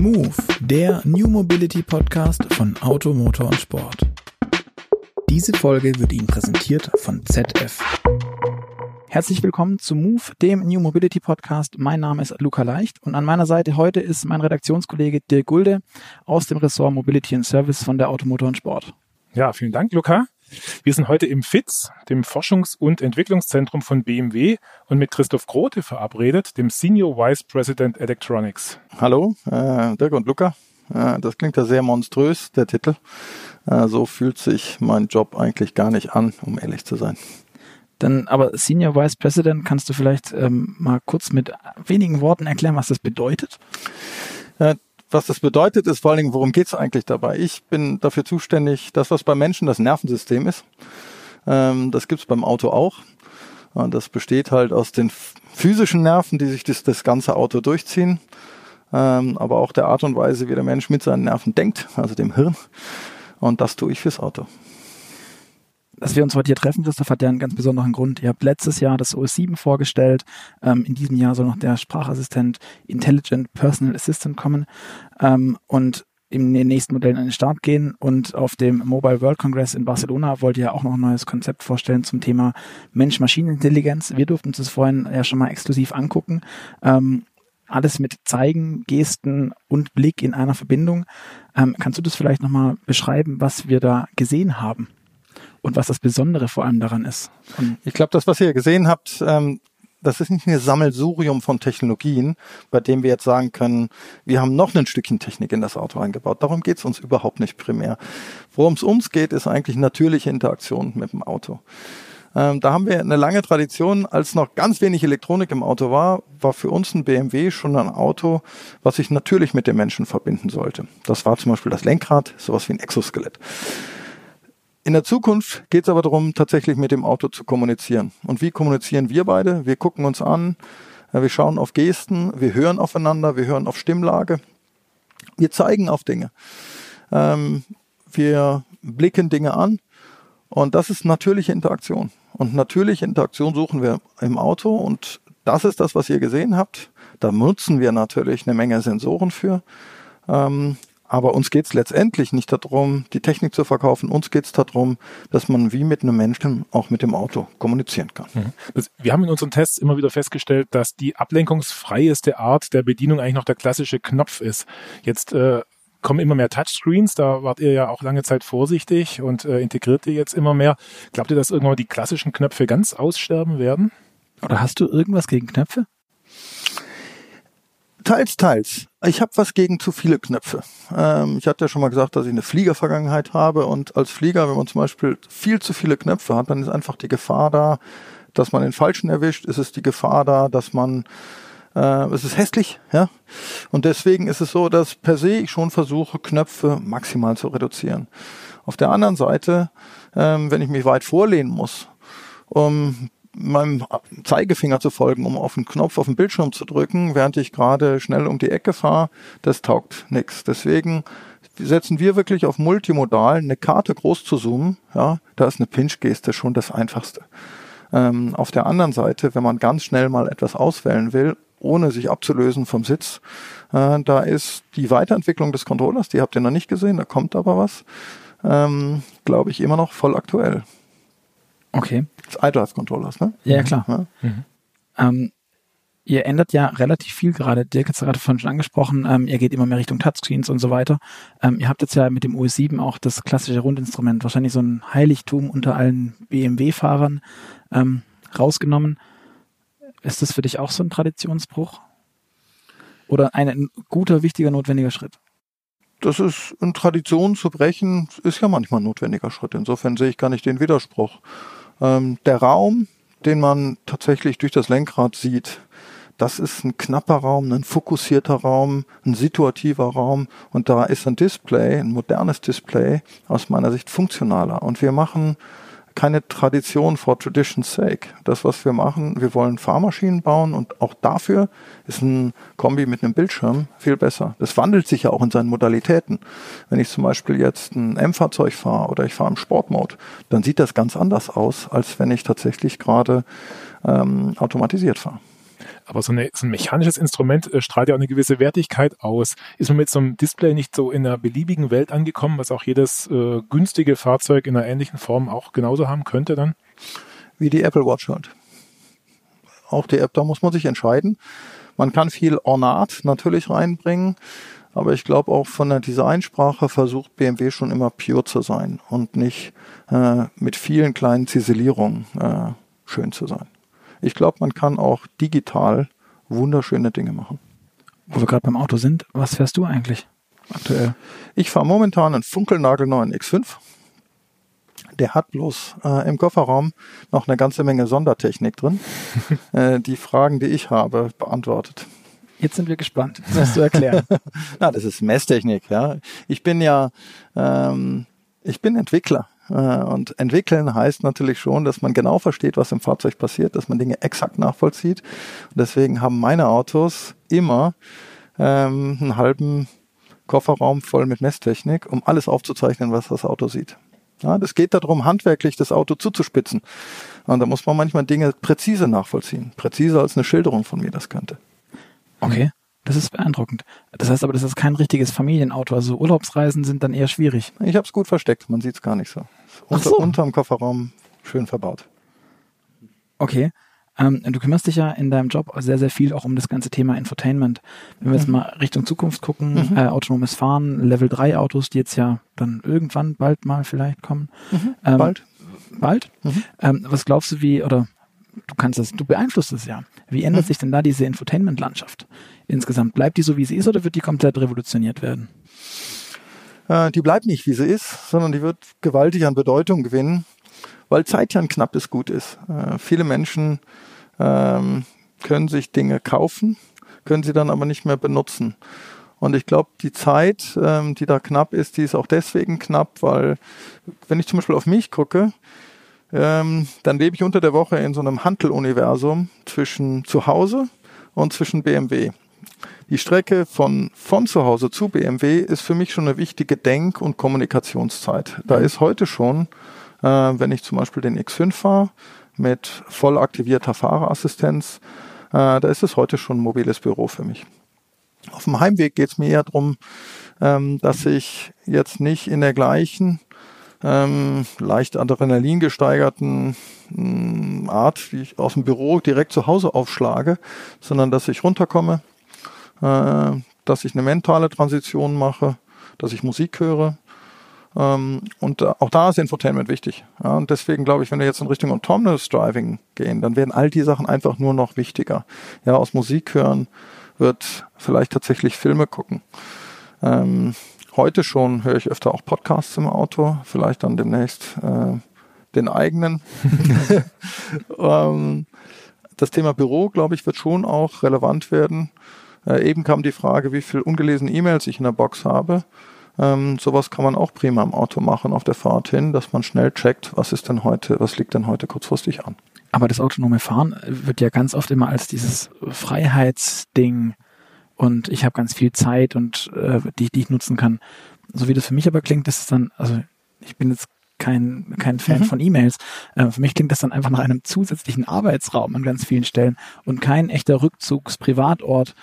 Move, der New Mobility Podcast von Auto, Motor und Sport. Diese Folge wird Ihnen präsentiert von ZF. Herzlich willkommen zu Move, dem New Mobility Podcast. Mein Name ist Luca Leicht und an meiner Seite heute ist mein Redaktionskollege Dirk Gulde aus dem Ressort Mobility and Service von der Automotor und Sport. Ja, vielen Dank, Luca. Wir sind heute im FITZ, dem Forschungs- und Entwicklungszentrum von BMW und mit Christoph Grote verabredet, dem Senior Vice President Electronics. Hallo, äh, Dirk und Luca. Äh, das klingt ja sehr monströs, der Titel. Äh, so fühlt sich mein Job eigentlich gar nicht an, um ehrlich zu sein. Dann aber Senior Vice President, kannst du vielleicht ähm, mal kurz mit wenigen Worten erklären, was das bedeutet? Was das bedeutet, ist vor allen Dingen, worum geht es eigentlich dabei? Ich bin dafür zuständig, das, was beim Menschen das Nervensystem ist. Ähm, das gibt es beim Auto auch. Und das besteht halt aus den physischen Nerven, die sich das, das ganze Auto durchziehen, ähm, aber auch der Art und Weise, wie der Mensch mit seinen Nerven denkt, also dem Hirn. Und das tue ich fürs Auto dass wir uns heute hier treffen, Christoph, hat ja einen ganz besonderen Grund. Ihr habt letztes Jahr das OS 7 vorgestellt. Ähm, in diesem Jahr soll noch der Sprachassistent Intelligent Personal Assistant kommen. Ähm, und in den nächsten Modellen an den Start gehen. Und auf dem Mobile World Congress in Barcelona wollt ihr auch noch ein neues Konzept vorstellen zum Thema Mensch-Maschinen-Intelligenz. Wir durften uns das vorhin ja schon mal exklusiv angucken. Ähm, alles mit Zeigen, Gesten und Blick in einer Verbindung. Ähm, kannst du das vielleicht nochmal beschreiben, was wir da gesehen haben? Und was das Besondere vor allem daran ist. Und ich glaube, das, was ihr gesehen habt, ähm, das ist nicht ein Sammelsurium von Technologien, bei dem wir jetzt sagen können, wir haben noch ein Stückchen Technik in das Auto eingebaut. Darum geht es uns überhaupt nicht primär. Worum es uns geht, ist eigentlich natürliche Interaktion mit dem Auto. Ähm, da haben wir eine lange Tradition. Als noch ganz wenig Elektronik im Auto war, war für uns ein BMW schon ein Auto, was sich natürlich mit dem Menschen verbinden sollte. Das war zum Beispiel das Lenkrad, sowas wie ein Exoskelett. In der Zukunft geht es aber darum, tatsächlich mit dem Auto zu kommunizieren. Und wie kommunizieren wir beide? Wir gucken uns an, wir schauen auf Gesten, wir hören aufeinander, wir hören auf Stimmlage, wir zeigen auf Dinge. Ähm, wir blicken Dinge an und das ist natürliche Interaktion. Und natürliche Interaktion suchen wir im Auto und das ist das, was ihr gesehen habt. Da nutzen wir natürlich eine Menge Sensoren für. Ähm, aber uns geht es letztendlich nicht darum, die Technik zu verkaufen. Uns geht es darum, dass man wie mit einem Menschen auch mit dem Auto kommunizieren kann. Mhm. Wir haben in unseren Tests immer wieder festgestellt, dass die ablenkungsfreieste Art der Bedienung eigentlich noch der klassische Knopf ist. Jetzt äh, kommen immer mehr Touchscreens, da wart ihr ja auch lange Zeit vorsichtig und äh, integriert ihr jetzt immer mehr. Glaubt ihr, dass irgendwann die klassischen Knöpfe ganz aussterben werden? Oder hast du irgendwas gegen Knöpfe? Teils, teils. Ich habe was gegen zu viele Knöpfe. Ähm, ich hatte ja schon mal gesagt, dass ich eine Fliegervergangenheit habe und als Flieger, wenn man zum Beispiel viel zu viele Knöpfe hat, dann ist einfach die Gefahr da, dass man den falschen erwischt. Es ist die Gefahr da, dass man äh, es ist hässlich, ja. Und deswegen ist es so, dass per se ich schon versuche, Knöpfe maximal zu reduzieren. Auf der anderen Seite, ähm, wenn ich mich weit vorlehnen muss, um meinem Zeigefinger zu folgen, um auf den Knopf auf dem Bildschirm zu drücken, während ich gerade schnell um die Ecke fahre, das taugt nichts. Deswegen setzen wir wirklich auf multimodal, eine Karte groß zu zoomen, ja, da ist eine Pinch-Geste schon das Einfachste. Ähm, auf der anderen Seite, wenn man ganz schnell mal etwas auswählen will, ohne sich abzulösen vom Sitz, äh, da ist die Weiterentwicklung des Controllers, die habt ihr noch nicht gesehen, da kommt aber was, ähm, glaube ich, immer noch voll aktuell. Okay. Das iDrive-Controllers, ne? Ja, klar. Ja. Mhm. Ähm, ihr ändert ja relativ viel gerade. Dirk hat es gerade vorhin schon angesprochen. Ähm, ihr geht immer mehr Richtung Touchscreens und so weiter. Ähm, ihr habt jetzt ja mit dem OS 7 auch das klassische Rundinstrument, wahrscheinlich so ein Heiligtum unter allen BMW-Fahrern ähm, rausgenommen. Ist das für dich auch so ein Traditionsbruch? Oder ein, ein guter, wichtiger, notwendiger Schritt? das ist eine Tradition zu brechen, ist ja manchmal ein notwendiger Schritt. Insofern sehe ich gar nicht den Widerspruch. Ähm, der Raum, den man tatsächlich durch das Lenkrad sieht, das ist ein knapper Raum, ein fokussierter Raum, ein situativer Raum und da ist ein Display, ein modernes Display aus meiner Sicht funktionaler. Und wir machen keine Tradition for tradition's sake. Das, was wir machen, wir wollen Fahrmaschinen bauen und auch dafür ist ein Kombi mit einem Bildschirm viel besser. Das wandelt sich ja auch in seinen Modalitäten. Wenn ich zum Beispiel jetzt ein M-Fahrzeug fahre oder ich fahre im Sportmode, dann sieht das ganz anders aus, als wenn ich tatsächlich gerade ähm, automatisiert fahre. Aber so, eine, so ein mechanisches Instrument äh, strahlt ja auch eine gewisse Wertigkeit aus. Ist man mit so einem Display nicht so in einer beliebigen Welt angekommen, was auch jedes äh, günstige Fahrzeug in einer ähnlichen Form auch genauso haben könnte dann? Wie die Apple Watch halt. Auch die App, da muss man sich entscheiden. Man kann viel Ornat natürlich reinbringen, aber ich glaube auch von der Designsprache versucht BMW schon immer pure zu sein und nicht äh, mit vielen kleinen Ziselierungen äh, schön zu sein. Ich glaube, man kann auch digital wunderschöne Dinge machen. Wo wir gerade beim Auto sind, was fährst du eigentlich aktuell? Ich fahre momentan einen funkelnagelneuen X5. Der hat bloß äh, im Kofferraum noch eine ganze Menge Sondertechnik drin, äh, die Fragen, die ich habe, beantwortet. Jetzt sind wir gespannt. Das musst du erklären. Na, das ist Messtechnik, ja. Ich bin ja, ähm, ich bin Entwickler. Äh, und entwickeln heißt natürlich schon, dass man genau versteht, was im Fahrzeug passiert, dass man Dinge exakt nachvollzieht. Und deswegen haben meine Autos immer ähm, einen halben Kofferraum voll mit Messtechnik, um alles aufzuzeichnen, was das Auto sieht. Ja, das geht darum, handwerklich das Auto zuzuspitzen. Und da muss man manchmal Dinge präzise nachvollziehen. Präziser als eine Schilderung von mir das könnte. Okay. Das ist beeindruckend. Das heißt aber, das ist kein richtiges Familienauto. Also Urlaubsreisen sind dann eher schwierig. Ich habe es gut versteckt. Man sieht es gar nicht so. Unter, so. Unterm Kofferraum schön verbaut. Okay. Ähm, du kümmerst dich ja in deinem Job sehr, sehr viel auch um das ganze Thema Infotainment. Wenn wir jetzt mal Richtung Zukunft gucken, Mhm. äh, autonomes Fahren, Level 3 Autos, die jetzt ja dann irgendwann bald mal vielleicht kommen. Ähm, Bald. Bald? Mhm. Ähm, was glaubst du, wie, oder du kannst das, du beeinflusst es ja. Wie ändert Mhm. sich denn da diese Infotainment-Landschaft insgesamt? Bleibt die so, wie sie ist, oder wird die komplett revolutioniert werden? Äh, die bleibt nicht, wie sie ist, sondern die wird gewaltig an Bedeutung gewinnen, weil Zeit ja ein knappes Gut ist. Äh, viele Menschen ähm, können sich Dinge kaufen, können sie dann aber nicht mehr benutzen. Und ich glaube, die Zeit, ähm, die da knapp ist, die ist auch deswegen knapp, weil wenn ich zum Beispiel auf mich gucke, ähm, dann lebe ich unter der Woche in so einem Handeluniversum zwischen zu Hause und zwischen BMW. Die Strecke von, von zu Hause zu BMW ist für mich schon eine wichtige Denk- und Kommunikationszeit. Da ist heute schon, äh, wenn ich zum Beispiel den X5 fahre, mit voll aktivierter Fahrerassistenz, äh, da ist es heute schon ein mobiles Büro für mich. Auf dem Heimweg geht es mir eher darum, ähm, dass ich jetzt nicht in der gleichen ähm, leicht Adrenalin gesteigerten mh, Art, wie ich aus dem Büro direkt zu Hause aufschlage, sondern dass ich runterkomme, äh, dass ich eine mentale Transition mache, dass ich Musik höre. Ähm, und äh, auch da ist Infotainment wichtig. Ja, und deswegen glaube ich, wenn wir jetzt in Richtung Autonomous Driving gehen, dann werden all die Sachen einfach nur noch wichtiger. Ja, aus Musik hören wird vielleicht tatsächlich Filme gucken. Ähm, heute schon höre ich öfter auch Podcasts im Auto, vielleicht dann demnächst äh, den eigenen. ähm, das Thema Büro, glaube ich, wird schon auch relevant werden. Äh, eben kam die Frage, wie viel ungelesene E-Mails ich in der Box habe. Ähm, sowas kann man auch prima im Auto machen auf der Fahrt hin, dass man schnell checkt, was ist denn heute, was liegt denn heute kurzfristig an. Aber das autonome Fahren wird ja ganz oft immer als dieses Freiheitsding und ich habe ganz viel Zeit und äh, die, die ich nutzen kann. So wie das für mich aber klingt, ist es dann, also ich bin jetzt kein, kein Fan Mhm. von E-Mails. Äh, für mich klingt das dann einfach nach einem zusätzlichen Arbeitsraum an ganz vielen Stellen und kein echter Rückzugs-Privatort,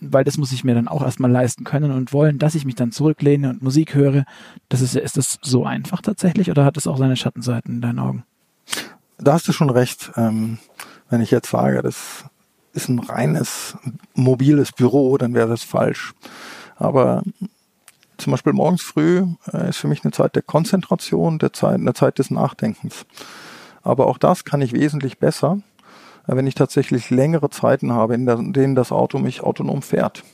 weil das muss ich mir dann auch erstmal leisten können und wollen, dass ich mich dann zurücklehne und Musik höre. Das ist, ist das so einfach tatsächlich oder hat es auch seine Schattenseiten in deinen Augen? Da hast du schon recht. Ähm, wenn ich jetzt sage, das ist ein reines mobiles Büro, dann wäre das falsch. Aber zum Beispiel morgens früh äh, ist für mich eine Zeit der Konzentration, der Zeit, eine Zeit des Nachdenkens. Aber auch das kann ich wesentlich besser, wenn ich tatsächlich längere Zeiten habe, in, der, in denen das Auto mich autonom fährt.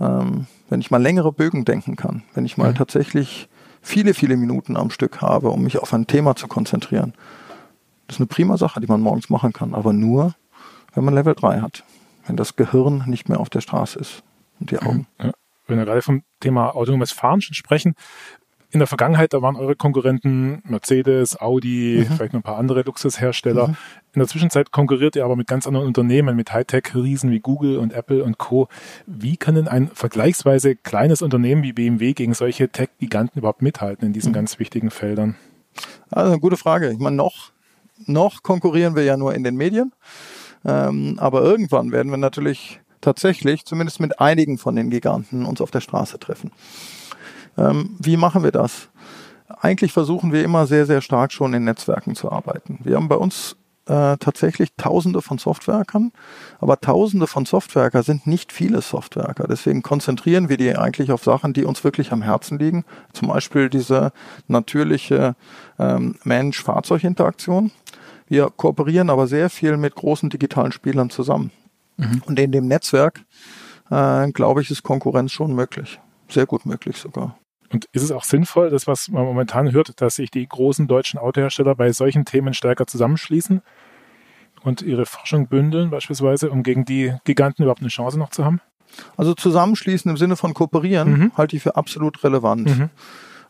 Ähm, wenn ich mal längere Bögen denken kann, wenn ich mal Mhm. tatsächlich viele, viele Minuten am Stück habe, um mich auf ein Thema zu konzentrieren. Das ist eine prima Sache, die man morgens machen kann, aber nur, wenn man Level 3 hat. Wenn das Gehirn nicht mehr auf der Straße ist und die Augen. Ja, wenn wir gerade vom Thema autonomes Fahren schon sprechen, in der Vergangenheit, da waren eure Konkurrenten Mercedes, Audi, vielleicht noch ein paar andere Luxushersteller. In der Zwischenzeit konkurriert ihr aber mit ganz anderen Unternehmen, mit Hightech-Riesen wie Google und Apple und Co. Wie kann denn ein vergleichsweise kleines Unternehmen wie BMW gegen solche Tech-Giganten überhaupt mithalten in diesen ganz wichtigen Feldern? Also eine gute Frage. Ich meine, noch, noch konkurrieren wir ja nur in den Medien. Ähm, aber irgendwann werden wir natürlich tatsächlich, zumindest mit einigen von den Giganten, uns auf der Straße treffen. Ähm, wie machen wir das? Eigentlich versuchen wir immer sehr, sehr stark schon in Netzwerken zu arbeiten. Wir haben bei uns äh, tatsächlich Tausende von Softwerkern, aber Tausende von Softwerker sind nicht viele Softwerker. Deswegen konzentrieren wir die eigentlich auf Sachen, die uns wirklich am Herzen liegen. Zum Beispiel diese natürliche ähm, Mensch-Fahrzeug-Interaktion. Wir kooperieren aber sehr viel mit großen digitalen Spielern zusammen. Mhm. Und in dem Netzwerk, äh, glaube ich, ist Konkurrenz schon möglich. Sehr gut möglich sogar. Und ist es auch sinnvoll, das, was man momentan hört, dass sich die großen deutschen Autohersteller bei solchen Themen stärker zusammenschließen und ihre Forschung bündeln, beispielsweise, um gegen die Giganten überhaupt eine Chance noch zu haben? Also zusammenschließen im Sinne von kooperieren mhm. halte ich für absolut relevant. Mhm.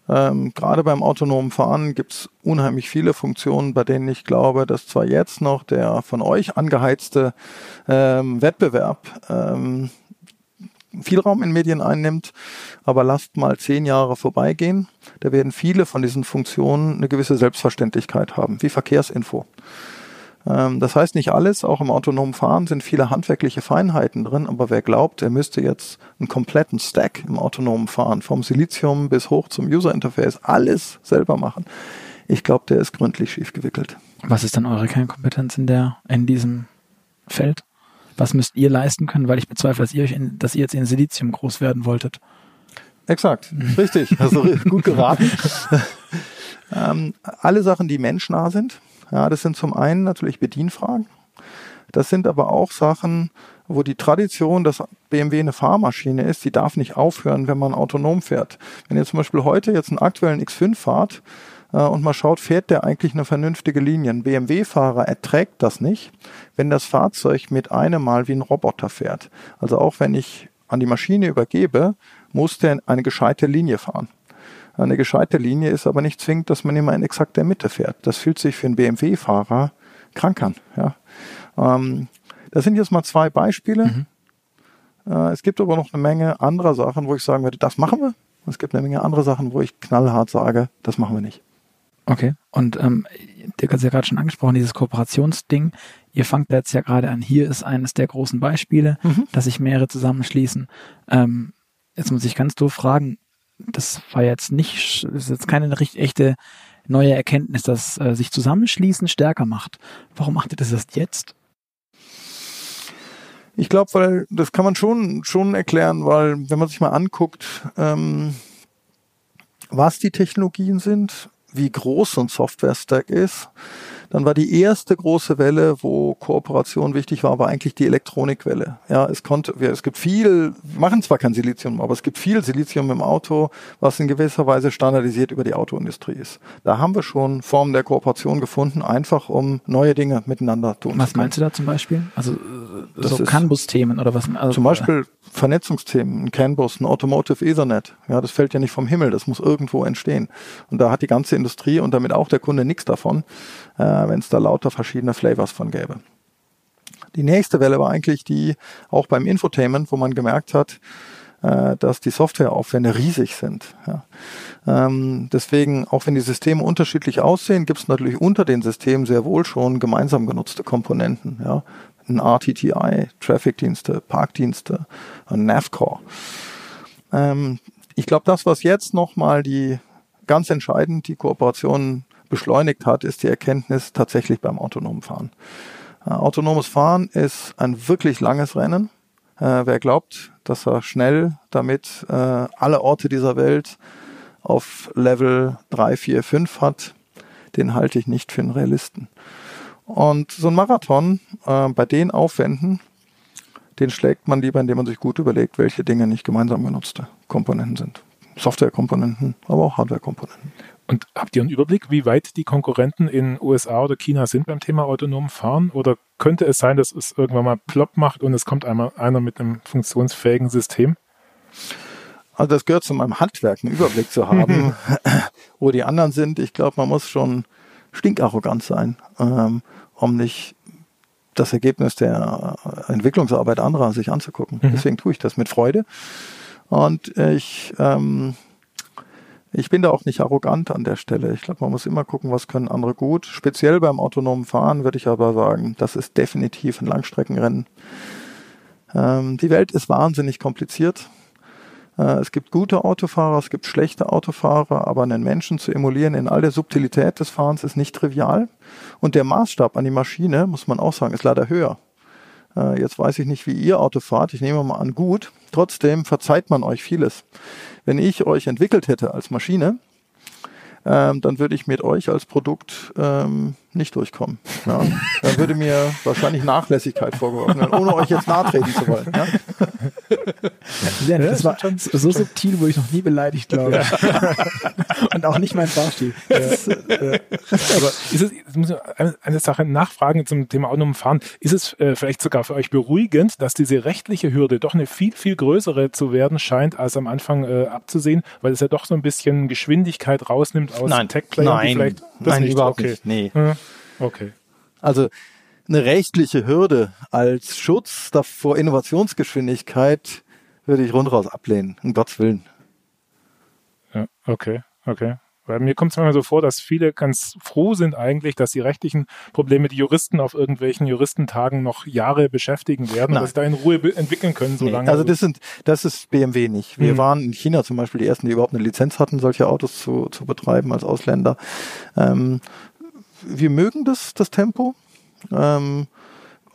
Ähm, gerade beim autonomen Fahren gibt es unheimlich viele Funktionen, bei denen ich glaube, dass zwar jetzt noch der von euch angeheizte ähm, Wettbewerb ähm, viel Raum in Medien einnimmt, aber lasst mal zehn Jahre vorbeigehen. Da werden viele von diesen Funktionen eine gewisse Selbstverständlichkeit haben, wie Verkehrsinfo. Ähm, das heißt nicht alles, auch im autonomen Fahren sind viele handwerkliche Feinheiten drin, aber wer glaubt, er müsste jetzt einen kompletten Stack im autonomen Fahren, vom Silizium bis hoch zum User Interface, alles selber machen, ich glaube, der ist gründlich schief gewickelt. Was ist dann eure Kernkompetenz in der, in diesem Feld? Was müsst ihr leisten können, weil ich bezweifle, dass ihr euch in, dass ihr jetzt in Silizium groß werden wolltet. Exakt, richtig. Also gut geraten. ähm, alle Sachen, die menschnah sind. Ja, das sind zum einen natürlich Bedienfragen. Das sind aber auch Sachen, wo die Tradition, dass BMW eine Fahrmaschine ist, die darf nicht aufhören, wenn man autonom fährt. Wenn ihr zum Beispiel heute jetzt einen aktuellen X5 fahrt, äh, und mal schaut, fährt der eigentlich eine vernünftige Linie. Ein BMW-Fahrer erträgt das nicht, wenn das Fahrzeug mit einem Mal wie ein Roboter fährt. Also auch wenn ich an die Maschine übergebe, muss der eine gescheite Linie fahren. Eine gescheite Linie ist aber nicht zwingend, dass man immer in exakt der Mitte fährt. Das fühlt sich für einen BMW-Fahrer krank an. Ja. Ähm, das sind jetzt mal zwei Beispiele. Mhm. Äh, es gibt aber noch eine Menge anderer Sachen, wo ich sagen würde, das machen wir. Es gibt eine Menge andere Sachen, wo ich knallhart sage, das machen wir nicht. Okay. Und ähm, Dirk hat es ja gerade schon angesprochen, dieses Kooperationsding. Ihr fangt jetzt ja gerade an. Hier ist eines der großen Beispiele, mhm. dass sich mehrere zusammenschließen. Ähm, jetzt muss ich ganz doof fragen, das war jetzt nicht, das ist jetzt keine richtig echte neue Erkenntnis, dass äh, sich zusammenschließen stärker macht. Warum macht ihr das erst jetzt? Ich glaube, weil das kann man schon schon erklären, weil wenn man sich mal anguckt, ähm, was die Technologien sind, wie groß so ein Software-Stack ist. Dann war die erste große Welle, wo Kooperation wichtig war, war eigentlich die Elektronikwelle. Ja, es konnte, es gibt viel, machen zwar kein Silizium, aber es gibt viel Silizium im Auto, was in gewisser Weise standardisiert über die Autoindustrie ist. Da haben wir schon Formen der Kooperation gefunden, einfach um neue Dinge miteinander tun was zu können. Was meinst du da zum Beispiel? Also äh, das so CAN-Bus-Themen oder was? Also, zum Beispiel Vernetzungsthemen, ein CAN-Bus, ein Automotive Ethernet. Ja, das fällt ja nicht vom Himmel, das muss irgendwo entstehen. Und da hat die ganze Industrie und damit auch der Kunde nichts davon, äh, wenn es da lauter verschiedene Flavors von gäbe. Die nächste Welle war eigentlich die, auch beim Infotainment, wo man gemerkt hat, äh, dass die Softwareaufwände riesig sind. Ja. Ähm, deswegen, auch wenn die Systeme unterschiedlich aussehen, gibt es natürlich unter den Systemen sehr wohl schon gemeinsam genutzte Komponenten. Ja ein RTTI, Traffic-Dienste, Parkdienste, ein NAVCore. Ähm, ich glaube, das, was jetzt nochmal die ganz entscheidend die Kooperation beschleunigt hat, ist die Erkenntnis tatsächlich beim autonomen Fahren. Äh, autonomes Fahren ist ein wirklich langes Rennen. Äh, wer glaubt, dass er schnell damit äh, alle Orte dieser Welt auf Level 3, 4, 5 hat, den halte ich nicht für einen Realisten. Und so ein Marathon äh, bei den Aufwänden, den schlägt man lieber, indem man sich gut überlegt, welche Dinge nicht gemeinsam genutzte Komponenten sind. Softwarekomponenten, aber auch Hardwarekomponenten. Und habt ihr einen Überblick, wie weit die Konkurrenten in USA oder China sind beim Thema autonomen Fahren? Oder könnte es sein, dass es irgendwann mal plopp macht und es kommt einmal einer mit einem funktionsfähigen System? Also das gehört zu meinem Handwerk, einen Überblick zu haben, wo die anderen sind. Ich glaube, man muss schon stinkarrogant sein, ähm, um nicht das Ergebnis der Entwicklungsarbeit anderer sich anzugucken. Mhm. Deswegen tue ich das mit Freude. Und ich, ähm, ich bin da auch nicht arrogant an der Stelle. Ich glaube, man muss immer gucken, was können andere gut. Speziell beim autonomen Fahren würde ich aber sagen, das ist definitiv ein Langstreckenrennen. Ähm, die Welt ist wahnsinnig kompliziert. Äh, es gibt gute Autofahrer, es gibt schlechte Autofahrer, aber einen Menschen zu emulieren in all der Subtilität des Fahrens ist nicht trivial. Und der Maßstab an die Maschine, muss man auch sagen, ist leider höher. Äh, jetzt weiß ich nicht, wie ihr Auto fahrt. Ich nehme mal an, gut. Trotzdem verzeiht man euch vieles. Wenn ich euch entwickelt hätte als Maschine, ähm, dann würde ich mit euch als Produkt ähm, nicht durchkommen. Ja? Dann würde mir wahrscheinlich Nachlässigkeit vorgeworfen werden, ohne euch jetzt nahtreten zu wollen. Ja? Ja, das war so subtil, wo ich noch nie beleidigt, glaube ich. Und auch nicht mein Fahrstil. Ja. Aber ist es, jetzt muss ich eine, eine Sache nachfragen zum Thema autonomen Fahren. Ist es äh, vielleicht sogar für euch beruhigend, dass diese rechtliche Hürde doch eine viel, viel größere zu werden scheint, als am Anfang äh, abzusehen, weil es ja doch so ein bisschen Geschwindigkeit rausnimmt aus Tech-Playern? Nein, nein, nicht? überhaupt okay. nicht. Nee. Hm. Okay. Also eine rechtliche Hürde als Schutz vor Innovationsgeschwindigkeit würde ich rundraus ablehnen, um Gottes Willen. Ja, okay, okay. Weil mir kommt es manchmal so vor, dass viele ganz froh sind eigentlich, dass die rechtlichen Probleme die Juristen auf irgendwelchen Juristentagen noch Jahre beschäftigen werden Nein. und dass sie da in Ruhe entwickeln können, so nee, Also das sind, das ist BMW nicht. Wir mhm. waren in China zum Beispiel die ersten, die überhaupt eine Lizenz hatten, solche Autos zu, zu betreiben als Ausländer. Ähm, wir mögen das, das Tempo. Ähm,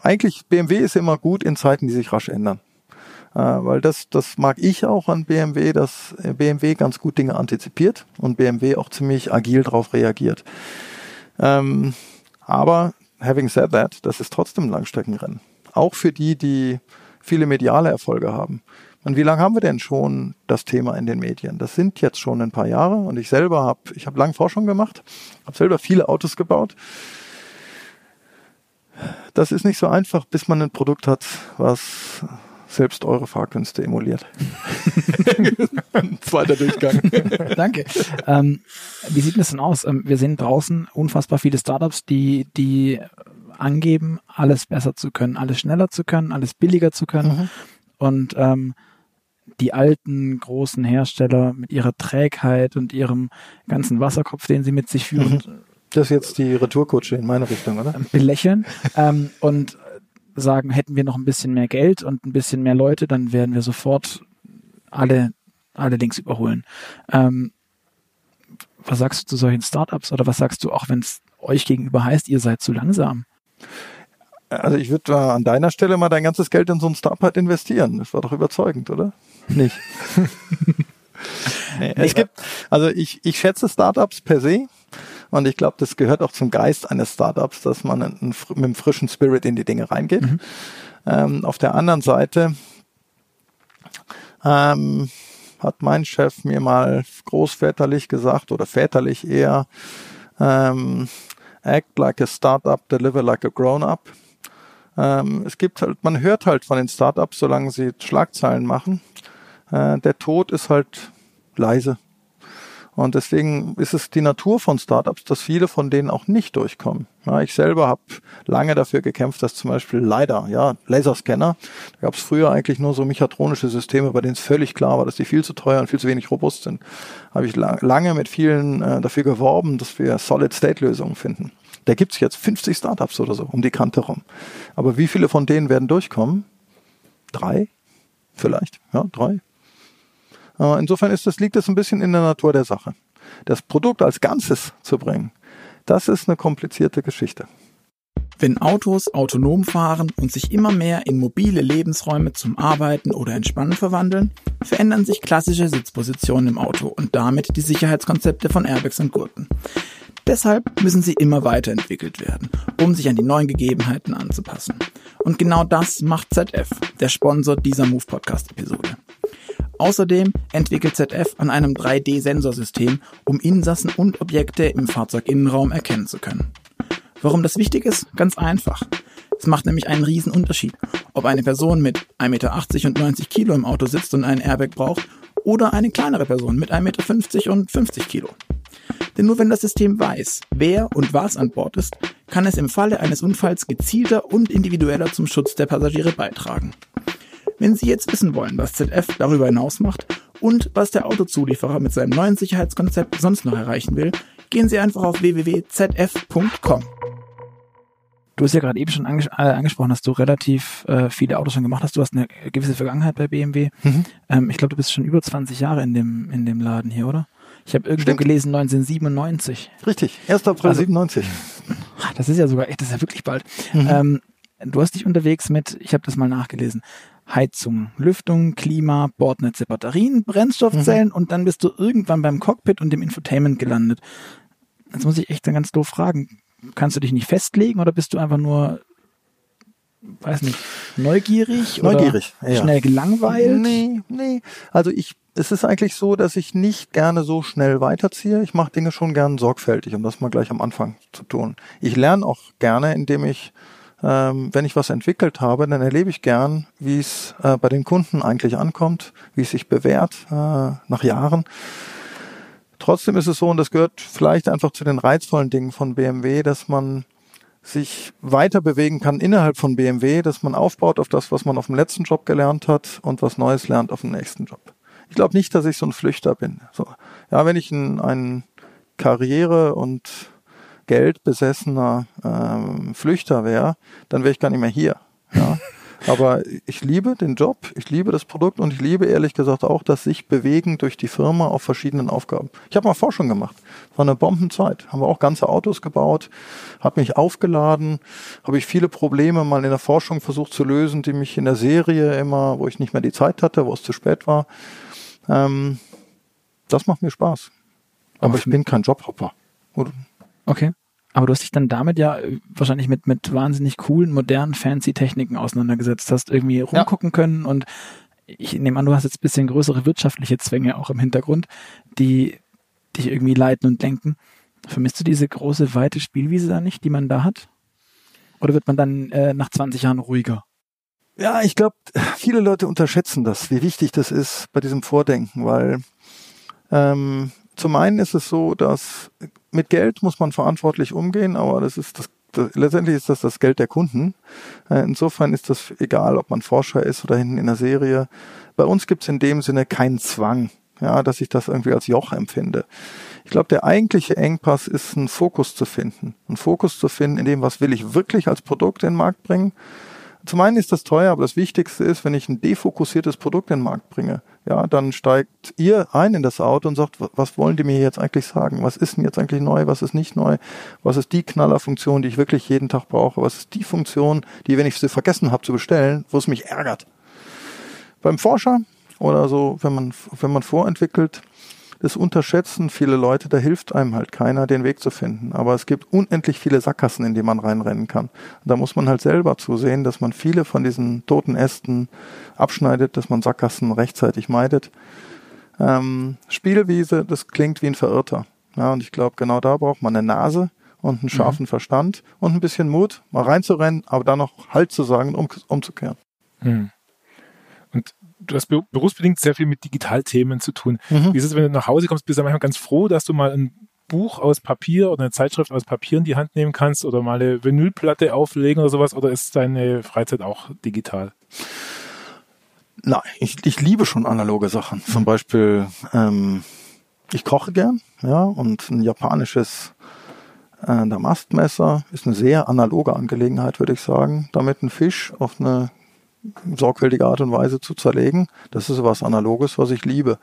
eigentlich, BMW ist immer gut in Zeiten, die sich rasch ändern. Äh, weil das, das mag ich auch an BMW, dass BMW ganz gut Dinge antizipiert und BMW auch ziemlich agil darauf reagiert. Ähm, aber having said that, das ist trotzdem ein Langstreckenrennen. Auch für die, die viele mediale Erfolge haben. Und wie lange haben wir denn schon das Thema in den Medien? Das sind jetzt schon ein paar Jahre und ich selber habe, ich habe lange Forschung gemacht, habe selber viele Autos gebaut. Das ist nicht so einfach, bis man ein Produkt hat, was selbst eure Fahrkünste emuliert. Zweiter Durchgang. Danke. Ähm, wie sieht das denn aus? Ähm, wir sehen draußen unfassbar viele Startups, die, die angeben, alles besser zu können, alles schneller zu können, alles billiger zu können. Mhm. Und ähm, die alten großen Hersteller mit ihrer Trägheit und ihrem ganzen Wasserkopf, den sie mit sich führen. Mhm. Das ist jetzt die Retourkutsche in meine Richtung, oder? Belächeln ähm, und sagen, hätten wir noch ein bisschen mehr Geld und ein bisschen mehr Leute, dann werden wir sofort alle, alle links überholen. Ähm, was sagst du zu solchen Startups oder was sagst du auch, wenn es euch gegenüber heißt, ihr seid zu langsam? Also ich würde an deiner Stelle mal dein ganzes Geld in so ein Startup investieren. Das war doch überzeugend, oder? Nicht. nee, es gibt, also ich, ich schätze Startups per se. Und ich glaube, das gehört auch zum Geist eines Startups, dass man einen, mit einem frischen Spirit in die Dinge reingeht. Mhm. Ähm, auf der anderen Seite ähm, hat mein Chef mir mal großväterlich gesagt oder väterlich eher, ähm, act like a startup, deliver like a grown-up. Ähm, es gibt halt, man hört halt von den Startups, solange sie Schlagzeilen machen. Äh, der Tod ist halt leise. Und deswegen ist es die Natur von Startups, dass viele von denen auch nicht durchkommen. Ja, ich selber habe lange dafür gekämpft, dass zum Beispiel leider, ja, Laserscanner, da gab es früher eigentlich nur so mechatronische Systeme, bei denen es völlig klar war, dass die viel zu teuer und viel zu wenig robust sind. Habe ich lang, lange mit vielen äh, dafür geworben, dass wir Solid-State-Lösungen finden. Da gibt's jetzt 50 Startups oder so um die Kante rum. Aber wie viele von denen werden durchkommen? Drei? Vielleicht, ja, drei. Äh, insofern ist das, liegt es ein bisschen in der Natur der Sache. Das Produkt als Ganzes zu bringen, das ist eine komplizierte Geschichte. Wenn Autos autonom fahren und sich immer mehr in mobile Lebensräume zum Arbeiten oder Entspannen verwandeln, verändern sich klassische Sitzpositionen im Auto und damit die Sicherheitskonzepte von Airbags und Gurten. Deshalb müssen sie immer weiterentwickelt werden, um sich an die neuen Gegebenheiten anzupassen. Und genau das macht ZF, der Sponsor dieser Move Podcast Episode. Außerdem entwickelt ZF an einem 3D-Sensorsystem, um Insassen und Objekte im Fahrzeuginnenraum erkennen zu können. Warum das wichtig ist? Ganz einfach. Es macht nämlich einen riesen Unterschied, ob eine Person mit 1,80 Meter und 90 Kilo im Auto sitzt und einen Airbag braucht oder eine kleinere Person mit 1,50 Meter und 50 Kilo. Denn nur wenn das System weiß, wer und was an Bord ist, kann es im Falle eines Unfalls gezielter und individueller zum Schutz der Passagiere beitragen. Wenn Sie jetzt wissen wollen, was ZF darüber hinaus macht und was der Autozulieferer mit seinem neuen Sicherheitskonzept sonst noch erreichen will, gehen Sie einfach auf www.zf.com. Du hast ja gerade eben schon anges äh, angesprochen, dass du relativ äh, viele Autos schon gemacht hast. Du hast eine gewisse Vergangenheit bei BMW. Mhm. Ähm, ich glaube, du bist schon über 20 Jahre in dem, in dem Laden hier, oder? Ich habe irgendwo Stimmt. gelesen 1997. Richtig, 1. April also, 97. Das ist ja sogar echt, das ist ja wirklich bald. Mhm. Ähm, du hast dich unterwegs mit, ich habe das mal nachgelesen, Heizung, Lüftung, Klima, Bordnetze, Batterien, Brennstoffzellen mhm. und dann bist du irgendwann beim Cockpit und dem Infotainment gelandet. Jetzt muss ich echt ganz doof fragen. Kannst du dich nicht festlegen oder bist du einfach nur, weiß nicht, neugierig? Neugierig, oder ja. Schnell gelangweilt? Nee, nee. Also ich, es ist eigentlich so, dass ich nicht gerne so schnell weiterziehe. Ich mache Dinge schon gern sorgfältig, um das mal gleich am Anfang zu tun. Ich lerne auch gerne, indem ich ähm, wenn ich was entwickelt habe, dann erlebe ich gern, wie es äh, bei den Kunden eigentlich ankommt, wie es sich bewährt äh, nach Jahren. Trotzdem ist es so, und das gehört vielleicht einfach zu den reizvollen Dingen von BMW, dass man sich weiter bewegen kann innerhalb von BMW, dass man aufbaut auf das, was man auf dem letzten Job gelernt hat und was Neues lernt auf dem nächsten Job. Ich glaube nicht, dass ich so ein Flüchter bin. So, ja, wenn ich ein, ein Karriere und geldbesessener ähm, Flüchter wäre, dann wäre ich gar nicht mehr hier. Ja. Aber ich liebe den Job, ich liebe das Produkt und ich liebe ehrlich gesagt auch das sich bewegen durch die Firma auf verschiedenen Aufgaben. Ich habe mal Forschung gemacht. War eine Bombenzeit. Haben wir auch ganze Autos gebaut, habe mich aufgeladen, habe ich viele Probleme mal in der Forschung versucht zu lösen, die mich in der Serie immer, wo ich nicht mehr die Zeit hatte, wo es zu spät war. Ähm, das macht mir Spaß. Aber ich bin kein Jobhopper. Okay. Aber du hast dich dann damit ja äh, wahrscheinlich mit, mit wahnsinnig coolen, modernen, fancy Techniken auseinandergesetzt, hast irgendwie rumgucken ja. können und ich nehme an, du hast jetzt ein bisschen größere wirtschaftliche Zwänge auch im Hintergrund, die dich irgendwie leiten und lenken. Vermisst du diese große, weite Spielwiese da nicht, die man da hat? Oder wird man dann äh, nach 20 Jahren ruhiger? Ja, ich glaube, viele Leute unterschätzen das, wie wichtig das ist bei diesem Vordenken, weil ähm, zum einen ist es so, dass mit Geld muss man verantwortlich umgehen, aber das ist das, letztendlich ist das das Geld der Kunden. Äh, insofern ist das egal, ob man Forscher ist oder hinten in der Serie. Bei uns gibt es in dem Sinne keinen Zwang, ja, dass ich das irgendwie als Joch empfinde. Ich glaube, der eigentliche Engpass ist, einen Fokus zu finden. Einen Fokus zu finden in dem, was will ich wirklich als Produkt in den Markt bringen zum einen ist das teuer, aber das Wichtigste ist, wenn ich ein defokussiertes Produkt in den Markt bringe, ja, dann steigt ihr ein in das Auto und sagt, was wollen die mir jetzt eigentlich sagen? Was ist denn jetzt eigentlich neu? Was ist nicht neu? Was ist die Knallerfunktion, die ich wirklich jeden Tag brauche? Was ist die Funktion, die, wenn ich sie vergessen habe zu bestellen, wo es mich ärgert? Beim Forscher oder so, wenn man, wenn man vorentwickelt, das unterschätzen viele Leute, da hilft einem halt keiner, den Weg zu finden. Aber es gibt unendlich viele Sackgassen, in die man reinrennen kann. Und da muss man halt selber zusehen, dass man viele von diesen toten Ästen abschneidet, dass man Sackgassen rechtzeitig meidet. Ähm, Spielwiese, das klingt wie ein Verirrter. Ja, und ich glaube, genau da braucht man eine Nase und einen scharfen mhm. Verstand und ein bisschen Mut, mal reinzurennen, aber dann noch Halt zu sagen, um, umzukehren. Mhm. Du hast berufsbedingt sehr viel mit Digitalthemen zu tun. Mhm. Wie ist es, wenn du nach Hause kommst, bist du manchmal ganz froh, dass du mal ein Buch aus Papier oder eine Zeitschrift aus Papier in die Hand nehmen kannst oder mal eine Vinylplatte auflegen oder sowas oder ist deine Freizeit auch digital? Nein, ich, ich liebe schon analoge Sachen. Zum Beispiel, ähm, ich koche gern, ja, und ein japanisches äh, Damastmesser ist eine sehr analoge Angelegenheit, würde ich sagen. Damit ein Fisch auf eine sorgfältige Art und Weise zu zerlegen. Das ist was Analoges, was ich liebe.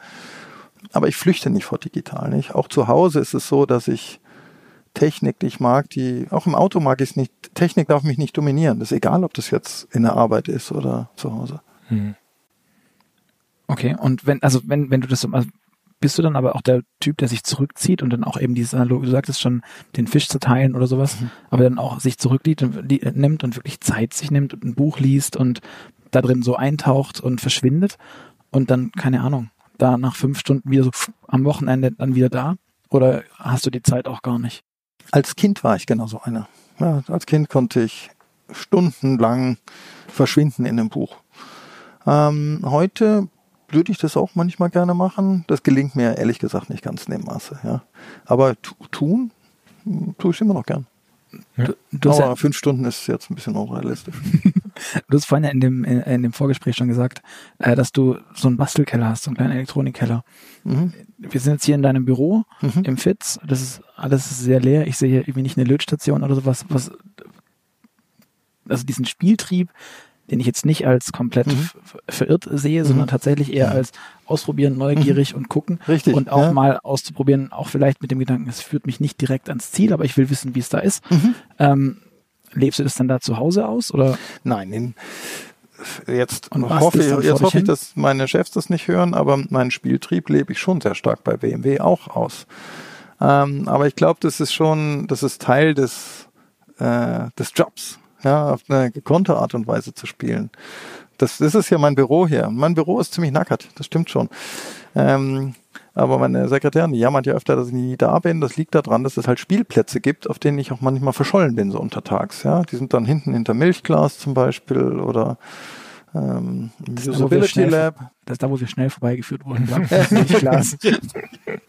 Aber ich flüchte nicht vor digital. Nicht? Auch zu Hause ist es so, dass ich Technik, die ich mag, die, auch im Auto mag ich es nicht, Technik darf mich nicht dominieren. Das ist egal, ob das jetzt in der Arbeit ist oder zu Hause. Hm. Okay, und wenn, also wenn, wenn du das, also bist du dann aber auch der Typ, der sich zurückzieht und dann auch eben dieses analoge, du sagtest schon, den Fisch zu teilen oder sowas, mhm. aber dann auch sich zurücknimmt und, nimmt und wirklich Zeit sich nimmt und ein Buch liest und da drin so eintaucht und verschwindet und dann, keine Ahnung, da nach fünf Stunden wieder so am Wochenende dann wieder da? Oder hast du die Zeit auch gar nicht? Als Kind war ich genauso einer. Ja, als Kind konnte ich stundenlang verschwinden in einem Buch. Ähm, heute würde ich das auch manchmal gerne machen. Das gelingt mir ehrlich gesagt nicht ganz in dem Maße. Ja. Aber tun, tue ich immer noch gern. Ja. Du, Aber fünf Stunden ist jetzt ein bisschen unrealistisch. Du hast vorhin ja in dem, in, in dem Vorgespräch schon gesagt, äh, dass du so einen Bastelkeller hast, so einen kleinen Elektronikkeller. Mhm. Wir sind jetzt hier in deinem Büro mhm. im FITZ. Das ist alles sehr leer. Ich sehe hier irgendwie nicht eine Lötstation oder sowas. Was, also diesen Spieltrieb, den ich jetzt nicht als komplett mhm. verirrt sehe, sondern mhm. tatsächlich eher als ausprobieren, neugierig mhm. und gucken. Richtig. Und auch ja. mal auszuprobieren, auch vielleicht mit dem Gedanken, es führt mich nicht direkt ans Ziel, aber ich will wissen, wie es da ist. Mhm. Ähm, lebst du das dann da zu Hause aus? Oder? Nein, in, jetzt hoffe, ich, jetzt hoffe ich, dass meine Chefs das nicht hören, aber meinen Spieltrieb lebe ich schon sehr stark bei BMW auch aus. Ähm, aber ich glaube, das ist schon, das ist Teil des, äh, des Jobs ja, auf eine gekonnte Art und Weise zu spielen. Das, das ist ja mein Büro hier. Mein Büro ist ziemlich nackert, das stimmt schon. Ähm, aber meine Sekretärin, die jammert ja öfter, dass ich nie da bin. Das liegt daran, dass es halt Spielplätze gibt, auf denen ich auch manchmal verschollen bin, so untertags. Ja, die sind dann hinten hinter Milchglas zum Beispiel oder ähm, das ist Usability da, Lab. Das ist da, wo wir schnell vorbeigeführt wurden.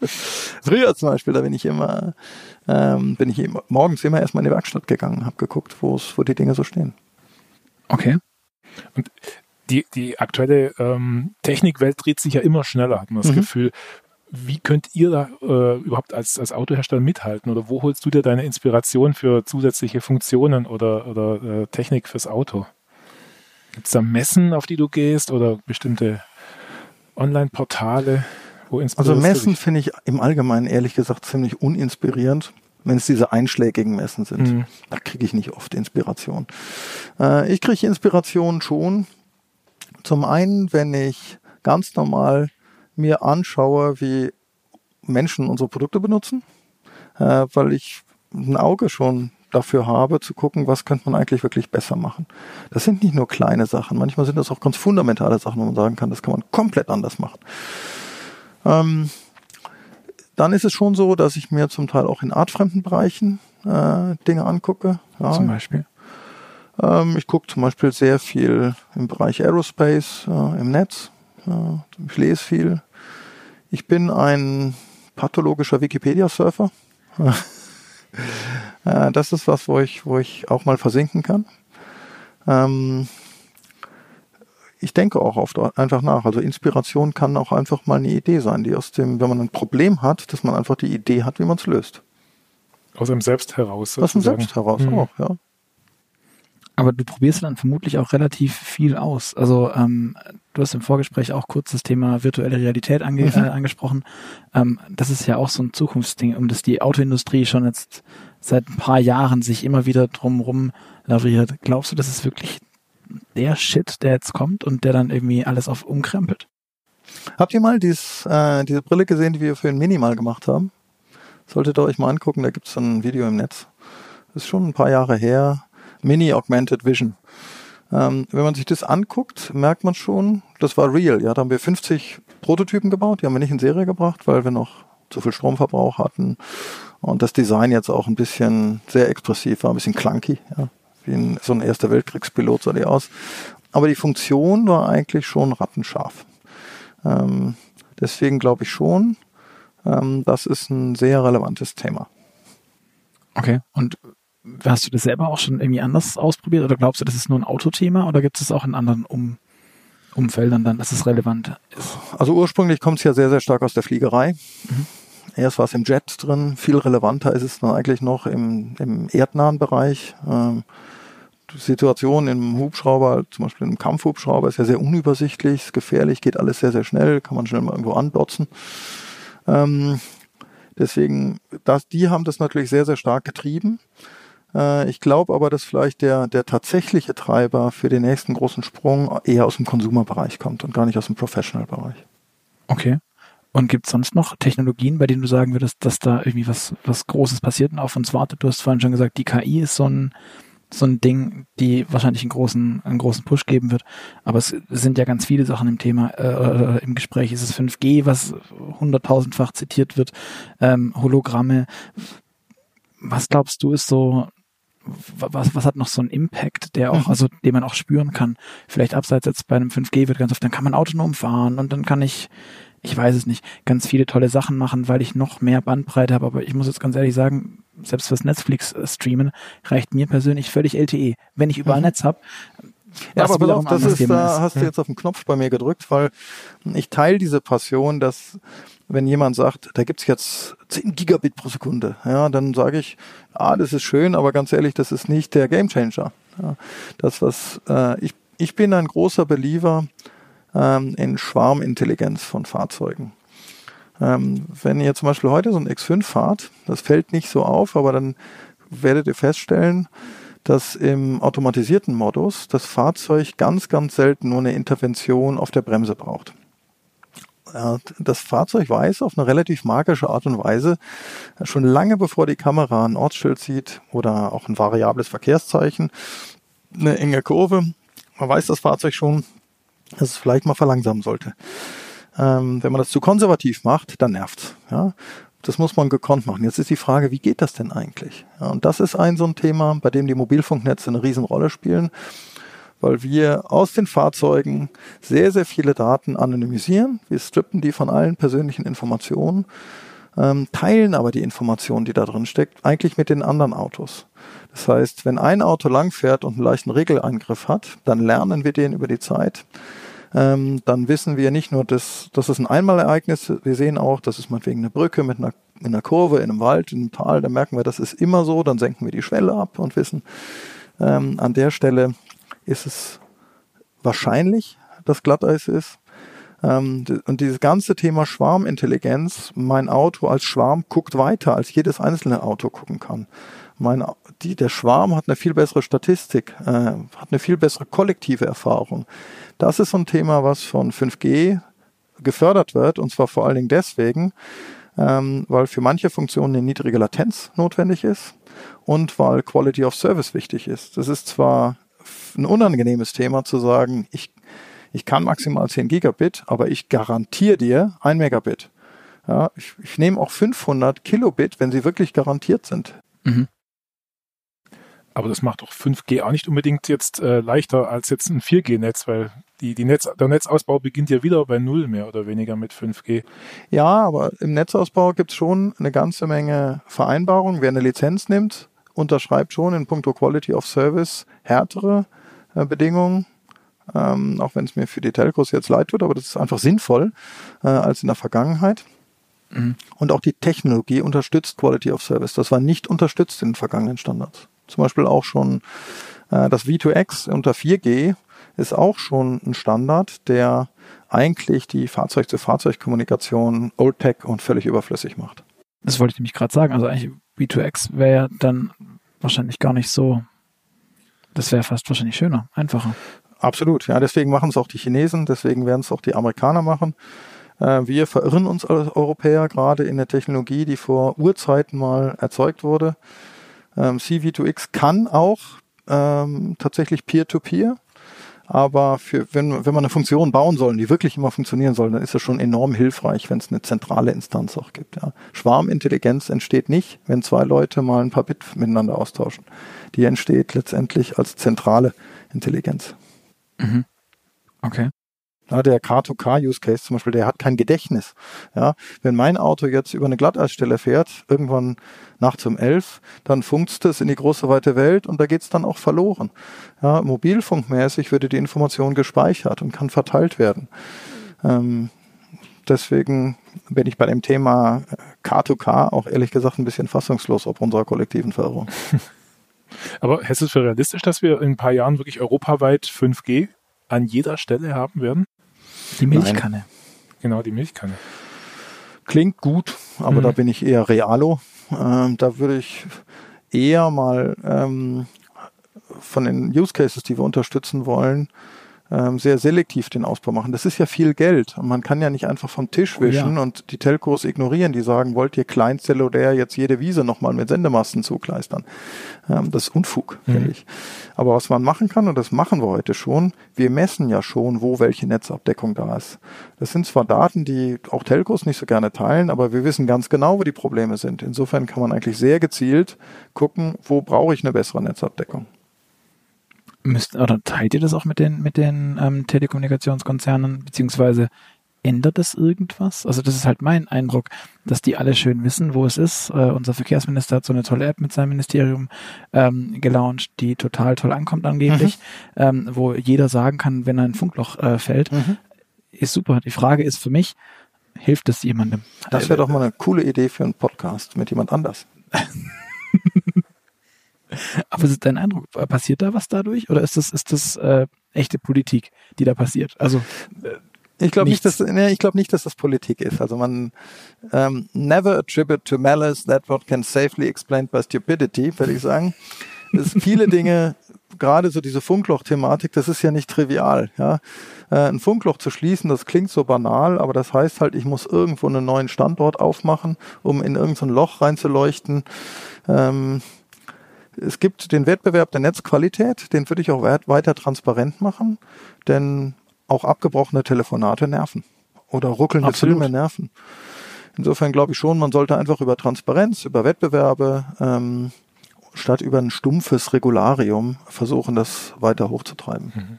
Früher zum Beispiel, da bin ich immer ähm, bin ich morgens immer erstmal in die Werkstatt gegangen, habe geguckt, wo die Dinge so stehen. Okay. Und die, die aktuelle ähm, Technikwelt dreht sich ja immer schneller, hat man das mhm. Gefühl. Wie könnt ihr da äh, überhaupt als, als Autohersteller mithalten? Oder wo holst du dir deine Inspiration für zusätzliche Funktionen oder, oder äh, Technik fürs Auto? Gibt es da Messen, auf die du gehst oder bestimmte Online-Portale? Also Messen finde ich im Allgemeinen ehrlich gesagt ziemlich uninspirierend, wenn es diese einschlägigen Messen sind. Mhm. Da kriege ich nicht oft Inspiration. Äh, ich kriege Inspiration schon. Zum einen, wenn ich ganz normal mir anschaue, wie Menschen unsere Produkte benutzen, äh, weil ich ein Auge schon dafür habe, zu gucken, was könnte man eigentlich wirklich besser machen. Das sind nicht nur kleine Sachen, manchmal sind das auch ganz fundamentale Sachen, wo man sagen kann, das kann man komplett anders machen. Ähm, dann ist es schon so, dass ich mir zum Teil auch in artfremden Bereichen äh, Dinge angucke. Ja. Zum Beispiel? Ähm, ich gucke zum Beispiel sehr viel im Bereich Aerospace äh, im Netz. Ja, ich lese viel. Ich bin ein pathologischer Wikipedia-Surfer. äh, das ist was, wo ich, wo ich auch mal versinken kann. Ähm, ich denke auch oft einfach nach. Also Inspiration kann auch einfach mal eine Idee sein, die aus dem, wenn man ein Problem hat, dass man einfach die Idee hat, wie man es löst. Aus einem Selbst heraus. Sozusagen. Aus dem Selbst heraus mhm. auch, ja. Aber du probierst dann vermutlich auch relativ viel aus. Also ähm, du hast im Vorgespräch auch kurz das Thema virtuelle Realität ange mhm. äh, angesprochen. Ähm, das ist ja auch so ein Zukunftsding, um das die Autoindustrie schon jetzt seit ein paar Jahren sich immer wieder drumherum lavriert. Glaubst du, das ist wirklich der Shit, der jetzt kommt und der dann irgendwie alles auf umkrempelt. Habt ihr mal dies, äh, diese Brille gesehen, die wir für ein Minimal gemacht haben? Solltet ihr euch mal angucken, da gibt es ein Video im Netz. Das ist schon ein paar Jahre her. Mini Augmented Vision. Ähm, wenn man sich das anguckt, merkt man schon, das war real. Ja, da haben wir 50 Prototypen gebaut, die haben wir nicht in Serie gebracht, weil wir noch zu viel Stromverbrauch hatten und das Design jetzt auch ein bisschen sehr expressiv war, ein bisschen clunky. Ja wie ein, so ein erster Weltkriegspilot sah die aus. Aber die Funktion war eigentlich schon rattenscharf. Ähm, deswegen glaube ich schon, ähm, das ist ein sehr relevantes Thema. Okay, und hast du das selber auch schon irgendwie anders ausprobiert oder glaubst du, das ist nur ein Autothema oder gibt es auch in anderen um Umfeldern dann, dass es relevant ist? Also ursprünglich kommt es ja sehr, sehr stark aus der Fliegerei. Mhm. Erst war es im Jet drin, viel relevanter ist es dann eigentlich noch im, im erdnahen Bereich. Ähm, die Situation im Hubschrauber, zum Beispiel im Kampfhubschrauber, ist ja sehr unübersichtlich, ist gefährlich, geht alles sehr, sehr schnell, kann man schnell mal irgendwo andotzen. Ähm, deswegen, das, die haben das natürlich sehr, sehr stark getrieben. Äh, ich glaube aber, dass vielleicht der, der tatsächliche Treiber für den nächsten großen Sprung eher aus dem Consumer-Bereich kommt und gar nicht aus dem Professional-Bereich. Okay. Und gibt es sonst noch Technologien, bei denen du sagen würdest, dass da irgendwie was, was Großes passiert und auf uns wartet? Du hast vorhin schon gesagt, die KI ist so ein, so ein Ding, die wahrscheinlich einen großen, einen großen Push geben wird. Aber es sind ja ganz viele Sachen im Thema, äh, im Gespräch. Es ist 5G, was hunderttausendfach zitiert wird, ähm, Hologramme. Was glaubst du ist so, was, was hat noch so einen Impact, der auch, mhm. also den man auch spüren kann? Vielleicht abseits jetzt bei einem 5G wird ganz oft, dann kann man autonom fahren und dann kann ich ich weiß es nicht, ganz viele tolle Sachen machen, weil ich noch mehr Bandbreite habe. Aber ich muss jetzt ganz ehrlich sagen, selbst fürs Netflix äh, streamen reicht mir persönlich völlig LTE. Wenn ich überall mhm. Netz habe, Ja, aber pass auf, das ist, da hast du jetzt auf den Knopf bei mir gedrückt, weil ich teile diese Passion, dass wenn jemand sagt, da gibt's jetzt 10 Gigabit pro Sekunde, ja, dann sage ich, ah, das ist schön, aber ganz ehrlich, das ist nicht der Gamechanger. Ja, das, was äh, ich, ich bin ein großer Believer ähm, in Schwarmintelligenz von Fahrzeugen. Ähm, wenn ihr zum Beispiel heute so ein X5 fahrt, das fällt nicht so auf, aber dann werdet ihr feststellen, dass im automatisierten Modus das Fahrzeug ganz, ganz selten nur eine Intervention auf der Bremse braucht. Das Fahrzeug weiß auf eine relativ magische Art und Weise, schon lange bevor die Kamera ein Ortsschild sieht oder auch ein variables Verkehrszeichen, eine enge Kurve, man weiß das Fahrzeug schon, dass es vielleicht mal verlangsamen sollte. Ähm, wenn man das zu konservativ macht, dann nervt's. Ja? Das muss man gekonnt machen. Jetzt ist die Frage, wie geht das denn eigentlich? Und das ist ein so ein Thema, bei dem die Mobilfunknetze eine Riesenrolle spielen, weil wir aus den Fahrzeugen sehr, sehr viele Daten anonymisieren. Wir strippen die von allen persönlichen Informationen, ähm, teilen aber die Information, die da drin steckt, eigentlich mit den anderen Autos. Das heißt, wenn ein Auto langfährt und einen leichten Regeleingriff hat, dann lernen wir den über die Zeit ähm, dann wissen wir nicht nur, dass das ist ein Einmalereignis, wir sehen auch, das ist meinetwegen eine Brücke mit einer, in einer Kurve, in einem Wald, in einem Tal, da merken wir, das ist immer so, dann senken wir die Schwelle ab und wissen, ähm, an der Stelle ist es wahrscheinlich, dass Glatteis ist. Ähm, und dieses ganze Thema Schwarmintelligenz, mein Auto als Schwarm guckt weiter, als jedes einzelne Auto gucken kann. Mein, die, der Schwarm hat eine viel bessere Statistik, äh, hat eine viel bessere kollektive Erfahrung. Das ist so ein Thema, was von 5G gefördert wird, und zwar vor allen Dingen deswegen, ähm, weil für manche Funktionen eine niedrige Latenz notwendig ist und weil Quality of Service wichtig ist. Das ist zwar ein unangenehmes Thema zu sagen, ich, ich kann maximal 10 Gigabit, aber ich garantiere dir ein Megabit. Ja, ich, ich nehme auch 500 Kilobit, wenn sie wirklich garantiert sind. Mhm. Aber das macht doch 5G auch nicht unbedingt jetzt äh, leichter als jetzt ein 4G-Netz, weil die, die Netz, der Netzausbau beginnt ja wieder bei Null mehr oder weniger mit 5G. Ja, aber im Netzausbau gibt es schon eine ganze Menge Vereinbarungen. Wer eine Lizenz nimmt, unterschreibt schon in puncto Quality of Service härtere äh, Bedingungen. Ähm, auch wenn es mir für die Telcos jetzt leid tut, aber das ist einfach sinnvoll äh, als in der Vergangenheit. Mhm. Und auch die Technologie unterstützt Quality of Service. Das war nicht unterstützt in den vergangenen Standards. Zum Beispiel auch schon äh, das V2X unter 4G ist auch schon ein Standard, der eigentlich die Fahrzeug-zu-Fahrzeug-Kommunikation Old-Tech und völlig überflüssig macht. Das wollte ich nämlich gerade sagen. Also eigentlich V2X wäre dann wahrscheinlich gar nicht so, das wäre fast wahrscheinlich schöner, einfacher. Absolut, ja, deswegen machen es auch die Chinesen, deswegen werden es auch die Amerikaner machen. Äh, wir verirren uns als Europäer gerade in der Technologie, die vor Urzeiten mal erzeugt wurde. Ähm, CV2X kann auch ähm, tatsächlich Peer-to-Peer. -Peer, aber für, wenn, wenn man eine Funktion bauen soll, die wirklich immer funktionieren soll, dann ist das schon enorm hilfreich, wenn es eine zentrale Instanz auch gibt. Ja. Schwarmintelligenz entsteht nicht, wenn zwei Leute mal ein paar Bit miteinander austauschen. Die entsteht letztendlich als zentrale Intelligenz. Mhm. Okay. Ja, der Car-to-Car-Use-Case zum Beispiel, der hat kein Gedächtnis. Ja, wenn mein Auto jetzt über eine Glatteisstelle fährt, irgendwann nachts um elf, dann funkt es in die große weite Welt und da geht's dann auch verloren. Ja, mobilfunkmäßig würde die Information gespeichert und kann verteilt werden. Ähm, deswegen bin ich bei dem Thema Car-to-Car auch ehrlich gesagt ein bisschen fassungslos ob unserer kollektiven Verirrung. Aber hältst du es für realistisch, dass wir in ein paar Jahren wirklich europaweit 5G an jeder Stelle haben werden? Die Milchkanne. Nein. Genau, die Milchkanne. Klingt gut, aber mhm. da bin ich eher Realo. Ähm, da würde ich eher mal ähm, von den Use Cases, die wir unterstützen wollen, sehr selektiv den Ausbau machen. Das ist ja viel Geld und man kann ja nicht einfach vom Tisch wischen oh, ja. und die Telcos ignorieren, die sagen, wollt ihr Kleinzellulär jetzt jede Wiese nochmal mit Sendemasten zugleistern. Ähm, das ist Unfug, mhm. finde ich. Aber was man machen kann, und das machen wir heute schon, wir messen ja schon, wo welche Netzabdeckung da ist. Das sind zwar Daten, die auch Telcos nicht so gerne teilen, aber wir wissen ganz genau, wo die Probleme sind. Insofern kann man eigentlich sehr gezielt gucken, wo brauche ich eine bessere Netzabdeckung. Müsst, oder teilt ihr das auch mit den, mit den ähm, Telekommunikationskonzernen, beziehungsweise ändert es irgendwas? Also das ist halt mein Eindruck, dass die alle schön wissen, wo es ist. Äh, unser Verkehrsminister hat so eine tolle App mit seinem Ministerium ähm, gelauncht, die total toll ankommt angeblich, mhm. ähm, wo jeder sagen kann, wenn ein Funkloch äh, fällt. Mhm. Ist super. Die Frage ist für mich, hilft es jemandem? Das wäre doch mal eine coole Idee für einen Podcast mit jemand anders. Aber ist dein Eindruck? Passiert da was dadurch? Oder ist das, ist das äh, echte Politik, die da passiert? Also äh, ich glaube nicht, dass nee, ich glaube nicht, dass das Politik ist. Also man um, ähm, never attribute to malice that what can safely explained by stupidity, würde ich sagen. Es viele Dinge, gerade so diese Funkloch-Thematik, das ist ja nicht trivial. Ja, äh, ein Funkloch zu schließen, das klingt so banal, aber das heißt halt, ich muss irgendwo einen neuen Standort aufmachen, um in irgendein Loch reinzuleuchten. Ähm, es gibt den Wettbewerb der Netzqualität, den würde ich auch weiter transparent machen, denn auch abgebrochene Telefonate nerven oder ruckelnde Absolut. Filme nerven. Insofern glaube ich schon, man sollte einfach über Transparenz, über Wettbewerbe, ähm, statt über ein stumpfes Regularium versuchen, das weiter hochzutreiben. Mhm.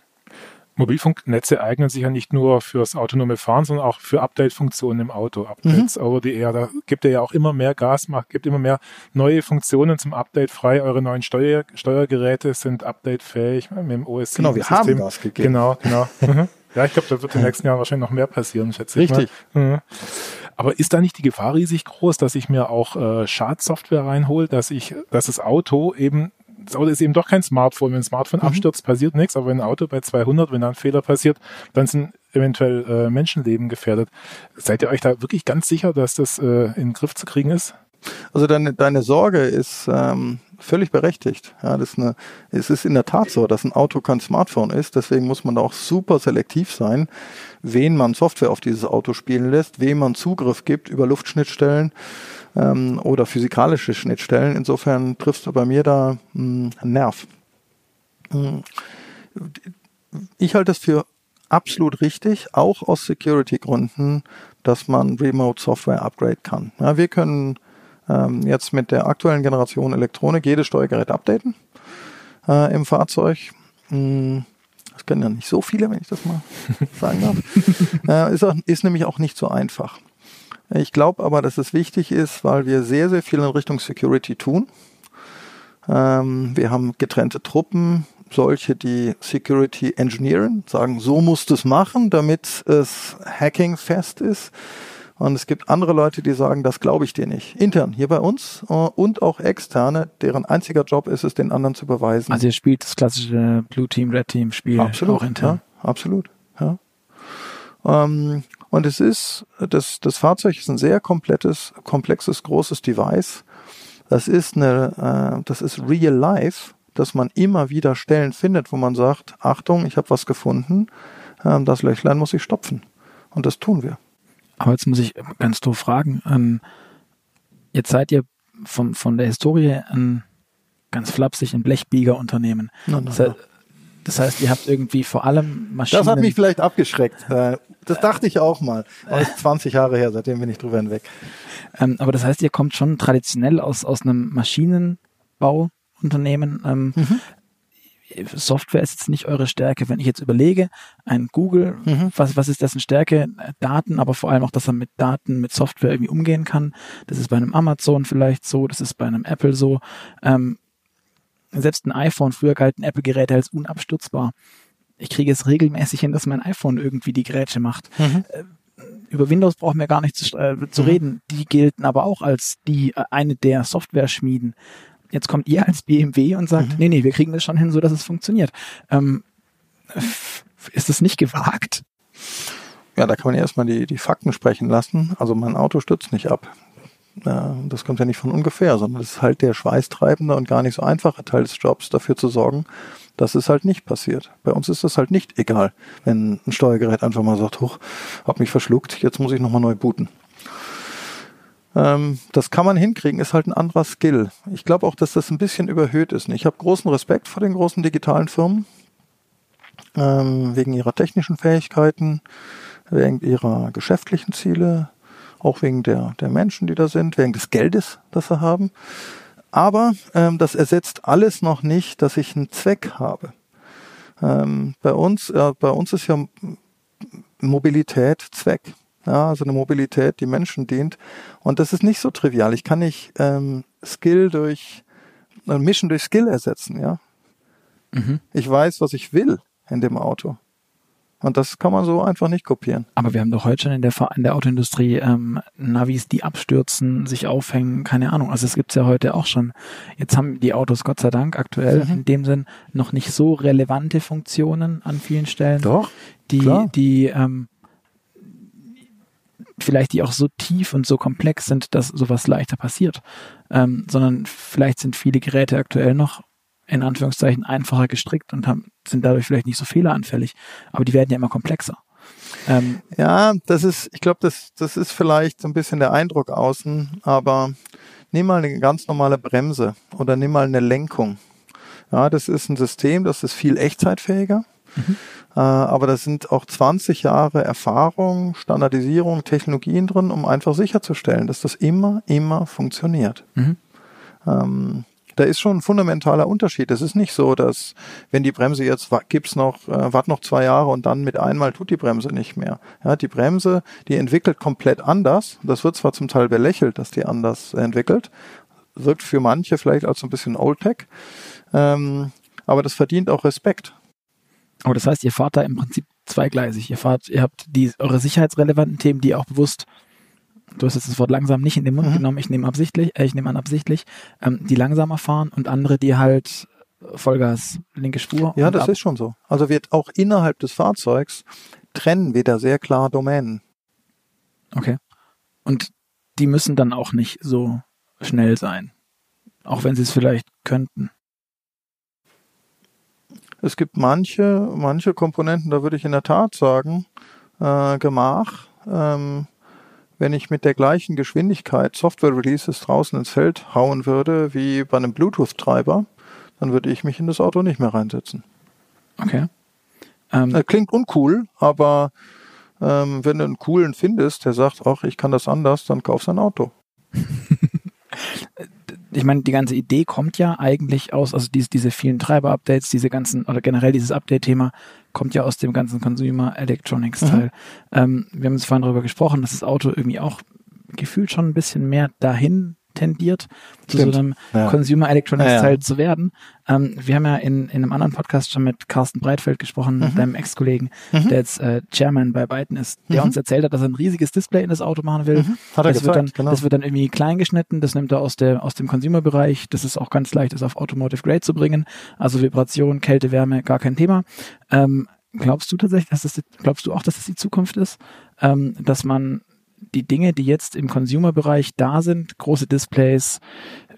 Mobilfunknetze eignen sich ja nicht nur fürs autonome Fahren, sondern auch für Update-Funktionen im Auto. Updates mhm. over the air. Da gibt ihr ja auch immer mehr Gas, macht, gibt immer mehr neue Funktionen zum Update frei. Eure neuen Steuer, Steuergeräte sind updatefähig mit dem OS. Genau, wir haben Gas gegeben. Genau, genau. Mhm. Ja, ich glaube, da wird in den nächsten Jahren wahrscheinlich noch mehr passieren, schätze Richtig. ich. Mhm. Aber ist da nicht die Gefahr riesig groß, dass ich mir auch äh, Schadsoftware reinhole, dass ich, dass das Auto eben das Auto ist eben doch kein Smartphone. Wenn ein Smartphone mhm. abstürzt, passiert nichts. Aber wenn ein Auto bei 200, wenn da ein Fehler passiert, dann sind eventuell äh, Menschenleben gefährdet. Seid ihr euch da wirklich ganz sicher, dass das äh, in den Griff zu kriegen ist? Also deine, deine Sorge ist ähm, völlig berechtigt. Ja, das ist eine, es ist in der Tat so, dass ein Auto kein Smartphone ist. Deswegen muss man da auch super selektiv sein, wen man Software auf dieses Auto spielen lässt, wem man Zugriff gibt über Luftschnittstellen ähm, oder physikalische Schnittstellen. Insofern triffst du bei mir da mh, einen Nerv. Hm. Ich halte es für absolut richtig, auch aus Security-Gründen, dass man Remote Software upgrade kann. Ja, wir können ähm, jetzt mit der aktuellen Generation Elektronik jedes Steuergerät updaten äh, im Fahrzeug. Hm, das können ja nicht so viele, wenn ich das mal sagen darf. Äh, ist, auch, ist nämlich auch nicht so einfach. Ich glaube aber, dass es wichtig ist, weil wir sehr, sehr viel in Richtung Security tun. Ähm, wir haben getrennte Truppen, solche, die Security engineeren, sagen, so musst du es machen, damit es hacking fest ist. Und es gibt andere Leute, die sagen, das glaube ich dir nicht. Intern hier bei uns äh, und auch externe, deren einziger Job ist es, den anderen zu beweisen. Also ihr spielt das klassische Blue Team, Red Team Spiel absolut, auch intern. Ja, absolut. Ja. Ähm, und es ist, das, das Fahrzeug ist ein sehr komplettes, komplexes, großes Device. Das ist eine, äh, das ist real life, dass man immer wieder Stellen findet, wo man sagt, Achtung, ich habe was gefunden, ähm, das Löchlein muss ich stopfen. Und das tun wir. Aber jetzt muss ich ganz doof fragen. Ähm, jetzt seid ihr vom, von der Historie ein ganz flapsig ein Blechbiegerunternehmen. No, das, heißt, das, heißt, ihr habt irgendwie vor allem Maschinen. Das hat mich vielleicht abgeschreckt. Äh, das dachte ich auch mal. Aber ist 20 Jahre her, seitdem bin ich drüber hinweg. Ähm, aber das heißt, ihr kommt schon traditionell aus, aus einem Maschinenbauunternehmen. Ähm, mhm. Software ist jetzt nicht eure Stärke. Wenn ich jetzt überlege, ein Google, mhm. was, was ist dessen Stärke? Daten, aber vor allem auch, dass er mit Daten, mit Software irgendwie umgehen kann. Das ist bei einem Amazon vielleicht so, das ist bei einem Apple so. Ähm, selbst ein iPhone, früher galten Apple-Geräte als unabstützbar. Ich kriege es regelmäßig hin, dass mein iPhone irgendwie die Geräte macht. Mhm. Äh, über Windows brauchen wir gar nicht zu, äh, zu mhm. reden. Die gelten aber auch als die äh, eine der Software-Schmieden. Jetzt kommt ihr als BMW und sagt, mhm. nee, nee, wir kriegen das schon hin, so dass es funktioniert. Ähm, ist das nicht gewagt? Ja, da kann man erstmal die, die Fakten sprechen lassen. Also mein Auto stützt nicht ab. Das kommt ja nicht von ungefähr, sondern es ist halt der schweißtreibende und gar nicht so einfache Teil des Jobs, dafür zu sorgen, dass es halt nicht passiert. Bei uns ist das halt nicht egal, wenn ein Steuergerät einfach mal sagt, hoch, hab mich verschluckt, jetzt muss ich nochmal neu booten. Ähm, das kann man hinkriegen, ist halt ein anderer Skill. Ich glaube auch, dass das ein bisschen überhöht ist. Ich habe großen Respekt vor den großen digitalen Firmen, ähm, wegen ihrer technischen Fähigkeiten, wegen ihrer geschäftlichen Ziele, auch wegen der, der Menschen, die da sind, wegen des Geldes, das sie haben. Aber ähm, das ersetzt alles noch nicht, dass ich einen Zweck habe. Ähm, bei uns, äh, bei uns ist ja Mobilität Zweck. Ja, also eine Mobilität, die Menschen dient. Und das ist nicht so trivial. Ich kann nicht ähm, Skill durch äh, Mission durch Skill ersetzen, ja. Mhm. Ich weiß, was ich will in dem Auto. Und das kann man so einfach nicht kopieren. Aber wir haben doch heute schon in der, in der Autoindustrie ähm, Navis, die abstürzen, sich aufhängen, keine Ahnung. Also es gibt's ja heute auch schon. Jetzt haben die Autos Gott sei Dank aktuell Mhm. in dem Sinn noch nicht so relevante Funktionen an vielen Stellen, Doch. die, klar. die ähm, vielleicht die auch so tief und so komplex sind, dass sowas leichter passiert. Ähm, sondern vielleicht sind viele Geräte aktuell noch in Anführungszeichen einfacher gestrickt und haben, sind dadurch vielleicht nicht so fehleranfällig. Aber die werden ja immer komplexer. Ähm, Ja, das ist, ich glaube, das, das ist vielleicht so ein bisschen der Eindruck außen, aber nimm mal eine ganz normale Bremse oder nimm mal eine Lenkung. Ja, das ist ein System, das ist viel echtzeitfähiger. Äh, aber da sind auch 20 Jahre Erfahrung, Standardisierung, Technologien drin, um einfach sicherzustellen, dass das immer, immer funktioniert. Mhm. Ähm, da ist schon ein fundamentaler Unterschied. Es ist nicht so, dass wenn die Bremse jetzt gibt's noch, äh, wart noch zwei Jahre und dann mit einmal tut die Bremse nicht mehr. Ja, die Bremse, die entwickelt komplett anders. Das wird zwar zum Teil belächelt, dass die anders entwickelt, wirkt für manche vielleicht als so ein bisschen Old-Tech, ähm, aber das verdient auch Respekt. Aber das heißt, ihr fahrt da im Prinzip zweigleisig. Ihr fahrt, ihr habt die eure sicherheitsrelevanten Themen, die auch bewusst, du hast jetzt das Wort langsam nicht in den Mund Mhm. genommen, ich nehme absichtlich, äh, ich nehme an absichtlich, ähm, die langsamer fahren und andere, die halt Vollgas, linke Spur. Ja, das ab. ist schon so. Also wird auch innerhalb des Fahrzeugs trennen wir da sehr klar Domänen. Okay. Und die müssen dann auch nicht so schnell sein. Auch wenn sie es vielleicht könnten. Es gibt manche, manche Komponenten, da würde ich in der Tat sagen, äh, Gemach, ähm, wenn ich mit der gleichen Geschwindigkeit Software-Releases draußen ins Feld hauen würde wie bei einem Bluetooth-Treiber, dann würde ich mich in das Auto nicht mehr reinsetzen. Okay. Ähm, Äh, klingt uncool, aber ähm, wenn du einen coolen findest, der sagt, ach, ich kann das anders, dann kauf sein Auto. Ich meine, die ganze Idee kommt ja eigentlich aus, also diese, diese vielen Treiber-Updates, diese ganzen, oder generell dieses Update-Thema kommt ja aus dem ganzen Consumer Electronics-Teil. Ähm, wir haben uns vorhin darüber gesprochen, dass das Auto irgendwie auch gefühlt schon ein bisschen mehr dahin tendiert, zu Stimmt. so einem Ja. Consumer Electronics Ja, ja. Teil zu werden. Ähm, wir haben ja in, in einem anderen Podcast schon mit Carsten Breitfeld gesprochen, Mhm. deinem Ex-Kollegen, Mhm. der jetzt äh, Chairman bei Byton ist, der Mhm. uns erzählt hat, dass er ein riesiges Display in das Auto machen will. Mhm. Hat er das, wird dann, gezeigt, genau. das wird dann irgendwie klein geschnitten, das nimmt er aus, der, aus dem Consumer-Bereich, das ist auch ganz leicht, das auf Automotive Grade zu bringen. Also Vibration, Kälte, Wärme, gar kein Thema. Ähm, glaubst du tatsächlich, dass das, glaubst du auch, dass das die Zukunft ist? Ähm, dass man die Dinge, die jetzt im Consumer-Bereich da sind, große Displays,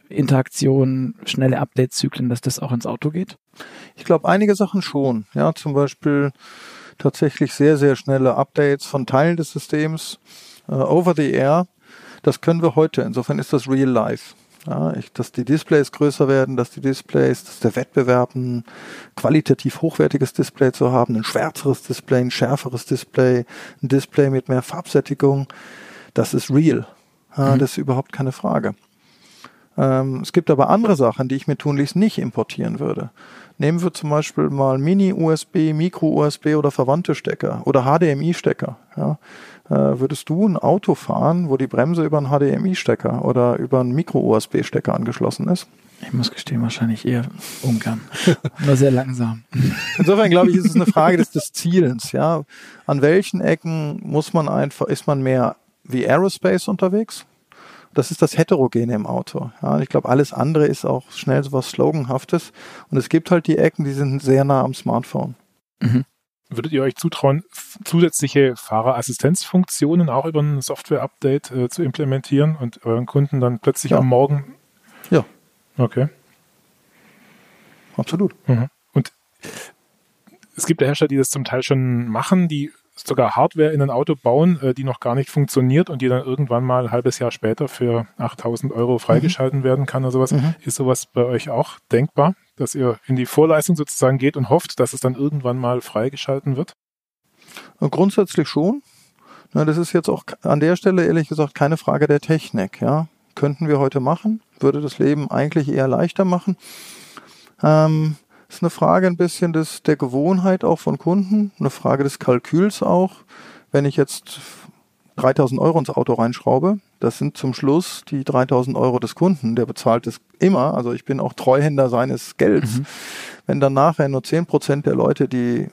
Interaktion, schnelle Update-Zyklen, dass das auch ins Auto geht? Ich glaube, einige Sachen schon. Ja, zum Beispiel tatsächlich sehr, sehr schnelle Updates von Teilen des Systems äh, over the air. Das können wir heute. Insofern ist das real life. Ja, ich, dass die Displays größer werden, dass die Displays, dass der Wettbewerb ein qualitativ hochwertiges Display zu haben, ein schwärzeres Display, ein schärferes Display, ein Display mit mehr Farbsättigung, das ist real. Ja, Mhm. Das ist überhaupt keine Frage. Ähm, es gibt aber andere Sachen, die ich mir tunlichst nicht importieren würde. Nehmen wir zum Beispiel mal Mini-USB, Micro-USB oder verwandte Stecker oder HDMI-Stecker. Ja. Äh, würdest du ein Auto fahren, wo die Bremse über einen HDMI-Stecker oder über einen Micro-USB-Stecker angeschlossen ist? Ich muss gestehen, wahrscheinlich eher ungern. Nur sehr langsam. Insofern glaube ich, ist es eine Frage des, des Zielens. Ja, an welchen Ecken muss man einfach, ist man mehr wie Aerospace unterwegs? Das ist das Heterogene im Auto. Ja, ich glaube, alles andere ist auch schnell so was Sloganhaftes. Und es gibt halt die Ecken, die sind sehr nah am Smartphone. Mhm. Würdet ihr euch zutrauen, zusätzliche Fahrerassistenzfunktionen auch über ein Software-Update äh, zu implementieren und euren Kunden dann plötzlich Ja. am Morgen? Ja. Okay. Absolut. Mhm. Und es gibt ja Hersteller, die das zum Teil schon machen, die sogar Hardware in ein Auto bauen, äh, die noch gar nicht funktioniert und die dann irgendwann mal ein halbes Jahr später für 8000 Euro freigeschalten werden kann oder sowas. Mhm. Ist sowas bei euch auch denkbar, dass ihr in die Vorleistung sozusagen geht und hofft, dass es dann irgendwann mal freigeschalten wird? Und grundsätzlich schon. Na, das ist jetzt auch an der Stelle ehrlich gesagt keine Frage der Technik. Ja, könnten wir heute machen, würde das Leben eigentlich eher leichter machen. Ähm, ist eine Frage ein bisschen des, der Gewohnheit auch von Kunden, eine Frage des Kalküls auch. wenn ich jetzt 3000 Euro ins Auto reinschraube, das sind zum Schluss die 3000 Euro des Kunden, der bezahlt es immer, also ich bin auch Treuhänder seines Gelds. Mhm. Wenn dann nachher nur 10 Prozent der Leute die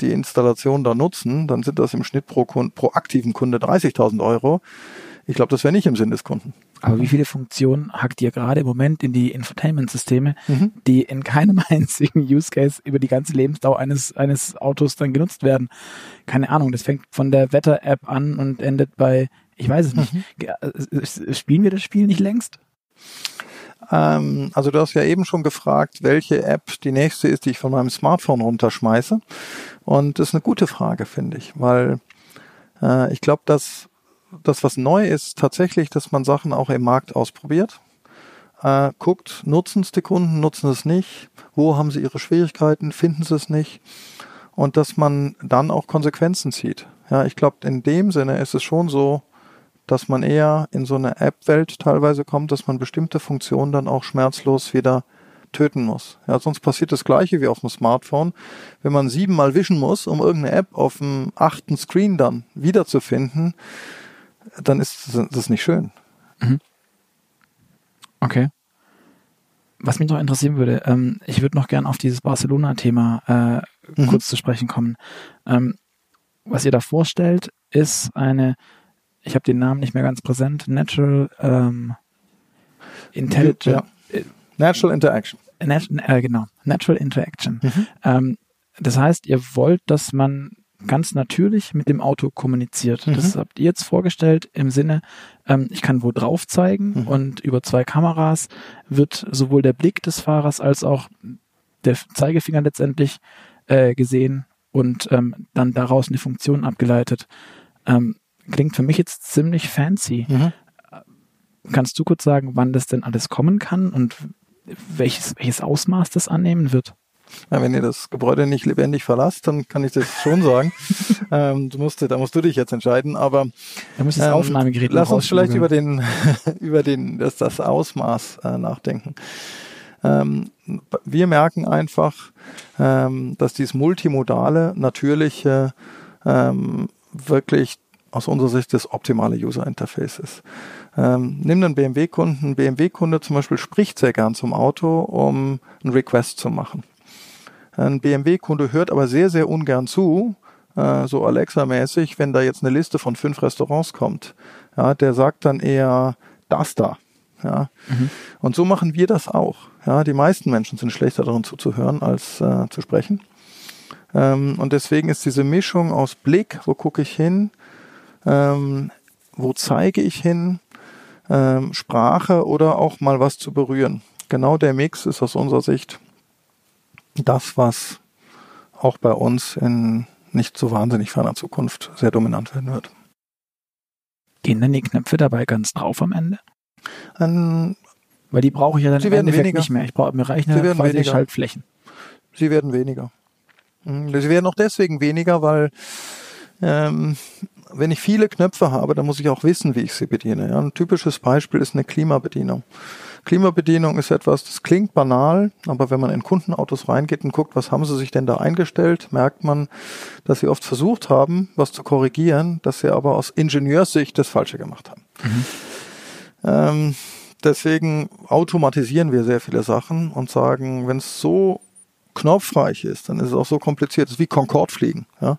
die Installation da nutzen, dann sind das im Schnitt pro, pro aktiven Kunde 30.000 Euro. Ich glaube, das wäre nicht im Sinn des Kunden. Aber wie viele Funktionen hackt ihr gerade im Moment in die Infotainment-Systeme, mhm. die in keinem einzigen Use Case über die ganze Lebensdauer eines, eines Autos dann genutzt werden? Keine Ahnung, das fängt von der Wetter-App an und endet bei, ich weiß es nicht. Mhm. Äh, spielen wir das Spiel nicht längst? Ähm, also du hast ja eben schon gefragt, welche App die nächste ist, die ich von meinem Smartphone runterschmeiße. Und das ist eine gute Frage, finde ich, weil äh, ich glaube, dass das, was neu ist, tatsächlich, dass man Sachen auch im Markt ausprobiert. Äh, guckt, nutzen es die Kunden, nutzen es nicht, wo haben sie ihre Schwierigkeiten, finden sie es nicht und dass man dann auch Konsequenzen zieht. Ja, ich glaube, in dem Sinne ist es schon so, dass man eher in so eine App-Welt teilweise kommt, dass man bestimmte Funktionen dann auch schmerzlos wieder töten muss. Ja, sonst passiert das Gleiche wie auf dem Smartphone. Wenn man siebenmal wischen muss, um irgendeine App auf dem achten Screen dann wiederzufinden, dann ist das nicht schön. Mhm. Okay. Was mich noch interessieren würde, ähm, ich würde noch gern auf dieses Barcelona-Thema äh, mhm. kurz zu sprechen kommen. Ähm, was ihr da vorstellt, ist eine, ich habe den Namen nicht mehr ganz präsent, Natural ähm, Intelligent. Ja. Natural Interaction. Nat äh, genau, Natural Interaction. Mhm. Ähm, das heißt, ihr wollt, dass man ganz natürlich mit dem Auto kommuniziert. Mhm. Das habt ihr jetzt vorgestellt im Sinne, ähm, ich kann wo drauf zeigen mhm. und über zwei Kameras wird sowohl der Blick des Fahrers als auch der Zeigefinger letztendlich äh, gesehen und ähm, dann daraus eine Funktion abgeleitet. Ähm, klingt für mich jetzt ziemlich fancy. Mhm. Kannst du kurz sagen, wann das denn alles kommen kann und welches, welches Ausmaß das annehmen wird? Wenn ihr das Gebäude nicht lebendig verlasst, dann kann ich das schon sagen. ähm, du musst, da musst du dich jetzt entscheiden, aber da muss das ähm, Aufnahmegerät lass uns vielleicht über den über den das, das Ausmaß äh, nachdenken. Ähm, wir merken einfach, ähm, dass dieses multimodale, natürliche ähm, wirklich aus unserer Sicht das optimale User Interface ist. Ähm, nimm einen BMW-Kunden. Ein BMW-Kunde zum Beispiel spricht sehr gern zum Auto, um einen Request zu machen. Ein BMW-Kunde hört aber sehr, sehr ungern zu, äh, so Alexa-mäßig, wenn da jetzt eine Liste von fünf Restaurants kommt. Ja, der sagt dann eher das da. Ja. Mhm. Und so machen wir das auch. Ja, die meisten Menschen sind schlechter darin zuzuhören als äh, zu sprechen. Ähm, und deswegen ist diese Mischung aus Blick, wo gucke ich hin, ähm, wo zeige ich hin, ähm, Sprache oder auch mal was zu berühren. Genau der Mix ist aus unserer Sicht das, was auch bei uns in nicht so wahnsinnig ferner Zukunft sehr dominant werden wird. Gehen denn die Knöpfe dabei ganz drauf am Ende? Ähm, Weil die brauche ich ja dann im Endeffekt weniger. nicht mehr. Ich brauche mir reichen quasi Schaltflächen. Sie werden weniger. Mhm. Sie werden auch deswegen weniger, weil ähm, wenn ich viele Knöpfe habe, dann muss ich auch wissen, wie ich sie bediene. Ja, ein typisches Beispiel ist eine Klimabedienung. Klimabedienung ist etwas, das klingt banal, aber wenn man in Kundenautos reingeht und guckt, was haben sie sich denn da eingestellt, merkt man, dass sie oft versucht haben, was zu korrigieren, dass sie aber aus Ingenieurssicht das Falsche gemacht haben. Mhm. Ähm, deswegen automatisieren wir sehr viele Sachen und sagen, wenn es so knopfreich ist, dann ist es auch so kompliziert. Es ist wie Concorde fliegen. Ja?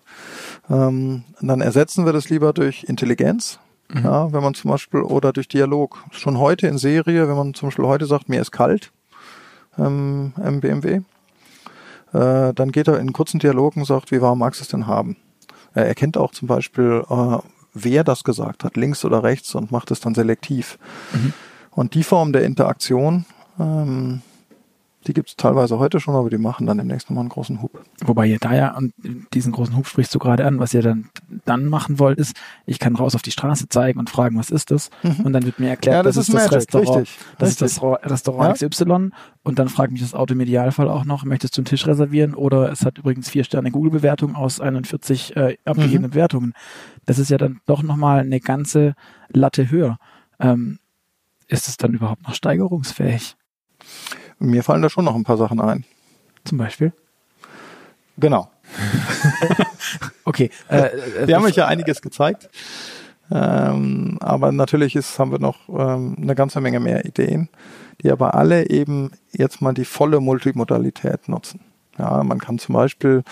Ähm, dann ersetzen wir das lieber durch Intelligenz Mhm. Ja, wenn man zum Beispiel, oder durch Dialog. Schon heute in Serie, wenn man zum Beispiel heute sagt, mir ist kalt, ähm, im BMW, äh, dann geht er in kurzen Dialogen und sagt, wie warm magst du es denn haben? Er erkennt auch zum Beispiel, äh, wer das gesagt hat, links oder rechts, und macht es dann selektiv. Mhm. Und die Form der Interaktion, ähm, die gibt es teilweise heute schon, aber die machen dann demnächst nochmal einen großen Hub. Wobei ihr da ja, und diesen großen Hub sprichst du gerade an, was ihr dann, dann machen wollt, ist, ich kann raus auf die Straße zeigen und fragen, was ist das? Mhm. Und dann wird mir erklärt, ja, das, das ist das Magic, Restaurant, richtig, das richtig. ist das Restaurant ja? XY. Und dann fragt mich das Auto im Idealfall auch noch, möchtest du einen Tisch reservieren? Oder es hat übrigens vier Sterne Google-Bewertung aus 41 äh, abgegebenen mhm. Wertungen. Das ist ja dann doch nochmal eine ganze Latte höher. Ähm, ist es dann überhaupt noch steigerungsfähig? Mir fallen da schon noch ein paar Sachen ein. Zum Beispiel? Genau. Okay. Äh, äh wir haben euch ja einiges gezeigt. Ähm, aber natürlich ist, haben wir noch ähm, eine ganze Menge mehr Ideen, die aber alle eben jetzt mal die volle Multimodalität nutzen. Ja, man kann zum Beispiel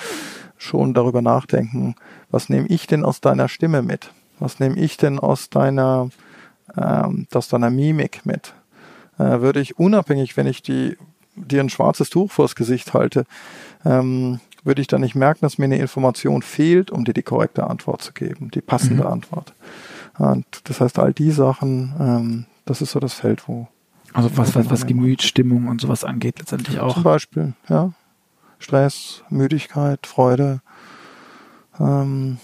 schon darüber nachdenken, was nehme ich denn aus deiner Stimme mit? Was nehme ich denn aus deiner, ähm, aus deiner Mimik mit? Äh, würde ich unabhängig, wenn ich die, dir ein schwarzes Tuch vors Gesicht halte, ähm, würde ich dann nicht merken, dass mir eine Information fehlt, um dir die korrekte Antwort zu geben, die passende mhm. Antwort. Und das heißt, all die Sachen, ähm, das ist so das Feld, wo. Also was, was, was Gemüt, Stimmung und sowas angeht, letztendlich auch. Zum Beispiel, ja. Stress, Müdigkeit, Freude, ähm,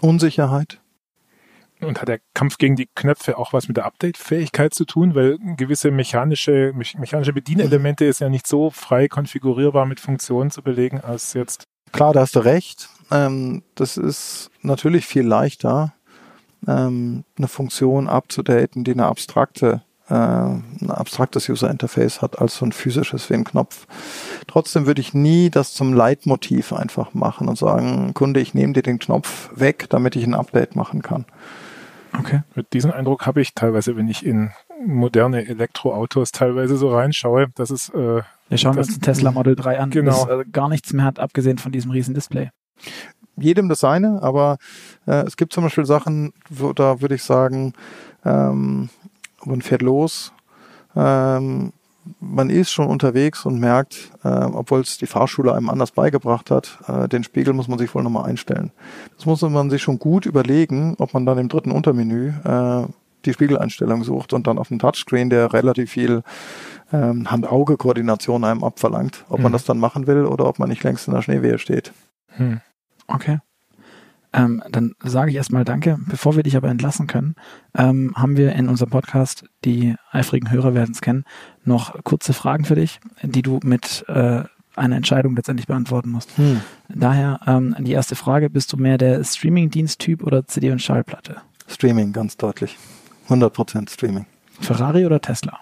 Unsicherheit. Und hat der Kampf gegen die Knöpfe auch was mit der Update-Fähigkeit zu tun? Weil gewisse mechanische, mechanische Bedienelemente ist ja nicht so frei konfigurierbar mit Funktionen zu belegen als jetzt. Klar, da hast du recht. Ähm, das ist natürlich viel leichter, ähm, eine Funktion abzudaten, die eine abstrakte äh, ein abstraktes User Interface hat als so ein physisches wie ein Knopf. Trotzdem würde ich nie das zum Leitmotiv einfach machen und sagen, Kunde, ich nehme dir den Knopf weg, damit ich ein Update machen kann. Okay. Mit diesem Eindruck habe ich teilweise, wenn ich in moderne Elektroautos teilweise so reinschaue, dass es äh, wir schauen uns den Tesla Model 3 an, genau. das äh, gar nichts mehr hat, abgesehen von diesem riesen Display. Jedem das seine, aber äh, es gibt zum Beispiel Sachen, wo da würde ich sagen, ähm, man fährt los, ähm, man ist schon unterwegs und merkt, äh, obwohl es die Fahrschule einem anders beigebracht hat, äh, den Spiegel muss man sich wohl nochmal einstellen. Das muss man sich schon gut überlegen, ob man dann im dritten Untermenü äh, die Spiegeleinstellung sucht und dann auf dem Touchscreen, der relativ viel ähm, Hand-Auge-Koordination einem abverlangt, ob mhm. man das dann machen will oder ob man nicht längst in der Schneewehe steht. Hm. Okay. Ähm, dann sage ich erstmal Danke. Bevor wir dich aber entlassen können, ähm, haben wir in unserem Podcast, die eifrigen Hörer werden es kennen, noch kurze Fragen für dich, die du mit äh, einer Entscheidung letztendlich beantworten musst. Hm. Daher ähm, die erste Frage, bist du mehr der Streaming-Dienst-Typ oder CD- und Schallplatte? Streaming, ganz deutlich. 100% Streaming. Ferrari oder Tesla?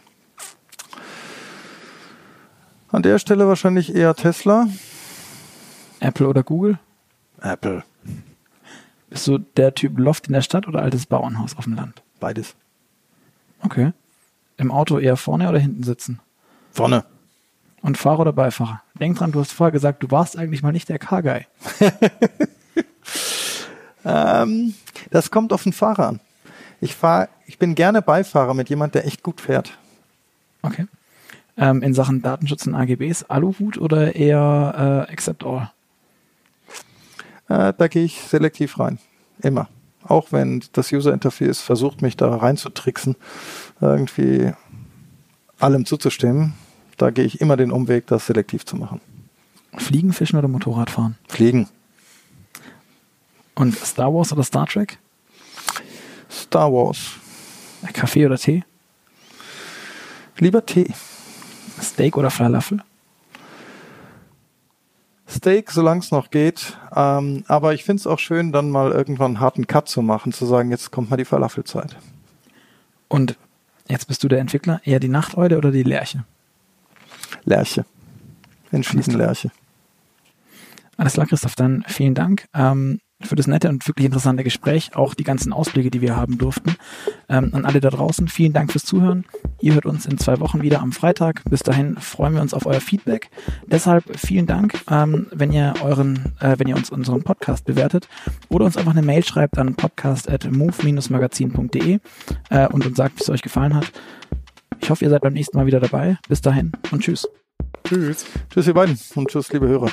An der Stelle wahrscheinlich eher Tesla. Apple oder Google? Apple. Bist du der Typ Loft in der Stadt oder altes Bauernhaus auf dem Land? Beides. Okay. Im Auto eher vorne oder hinten sitzen? Vorne. Und Fahrer oder Beifahrer? Denk dran, du hast vorher gesagt, du warst eigentlich mal nicht der Car-Guy. ähm, das kommt auf den Fahrer an. Ich fahr, ich bin gerne Beifahrer mit jemand, der echt gut fährt. Okay. Ähm, in Sachen Datenschutz und AGBs, Aluhut oder eher äh, Accept All? äh, da gehe ich selektiv rein. Immer. Auch wenn das User Interface versucht, mich da reinzutricksen, irgendwie allem zuzustimmen, da gehe ich immer den Umweg, das selektiv zu machen. Fliegen, Fischen oder Motorradfahren? Fliegen. Und Star Wars oder Star Trek? Star Wars. Kaffee oder Tee? Lieber Tee. Steak oder Falafel? Steak, solange es noch geht. Ähm, aber ich finde es auch schön, dann mal irgendwann einen harten Cut zu machen, zu sagen, jetzt kommt mal die Falafelzeit. Und jetzt bist du der Entwickler, eher die Nachteule oder die Lerche? Lerche. Entschieden Lerche. Alles klar, Christoph, dann vielen Dank. Ähm, für das nette und wirklich interessante Gespräch, auch die ganzen Ausblicke, die wir haben durften. Ähm, an alle da draußen, vielen Dank fürs Zuhören. Ihr hört uns in zwei Wochen wieder am Freitag. Bis dahin freuen wir uns auf euer Feedback. Deshalb vielen Dank, ähm, wenn ihr euren, äh, wenn ihr uns unseren Podcast bewertet oder uns einfach eine Mail schreibt an podcast@move-magazin.de äh, und uns sagt, wie es euch gefallen hat. Ich hoffe, ihr seid beim nächsten Mal wieder dabei. Bis dahin und tschüss. Tschüss. Tschüss, ihr beiden und tschüss, liebe Hörer.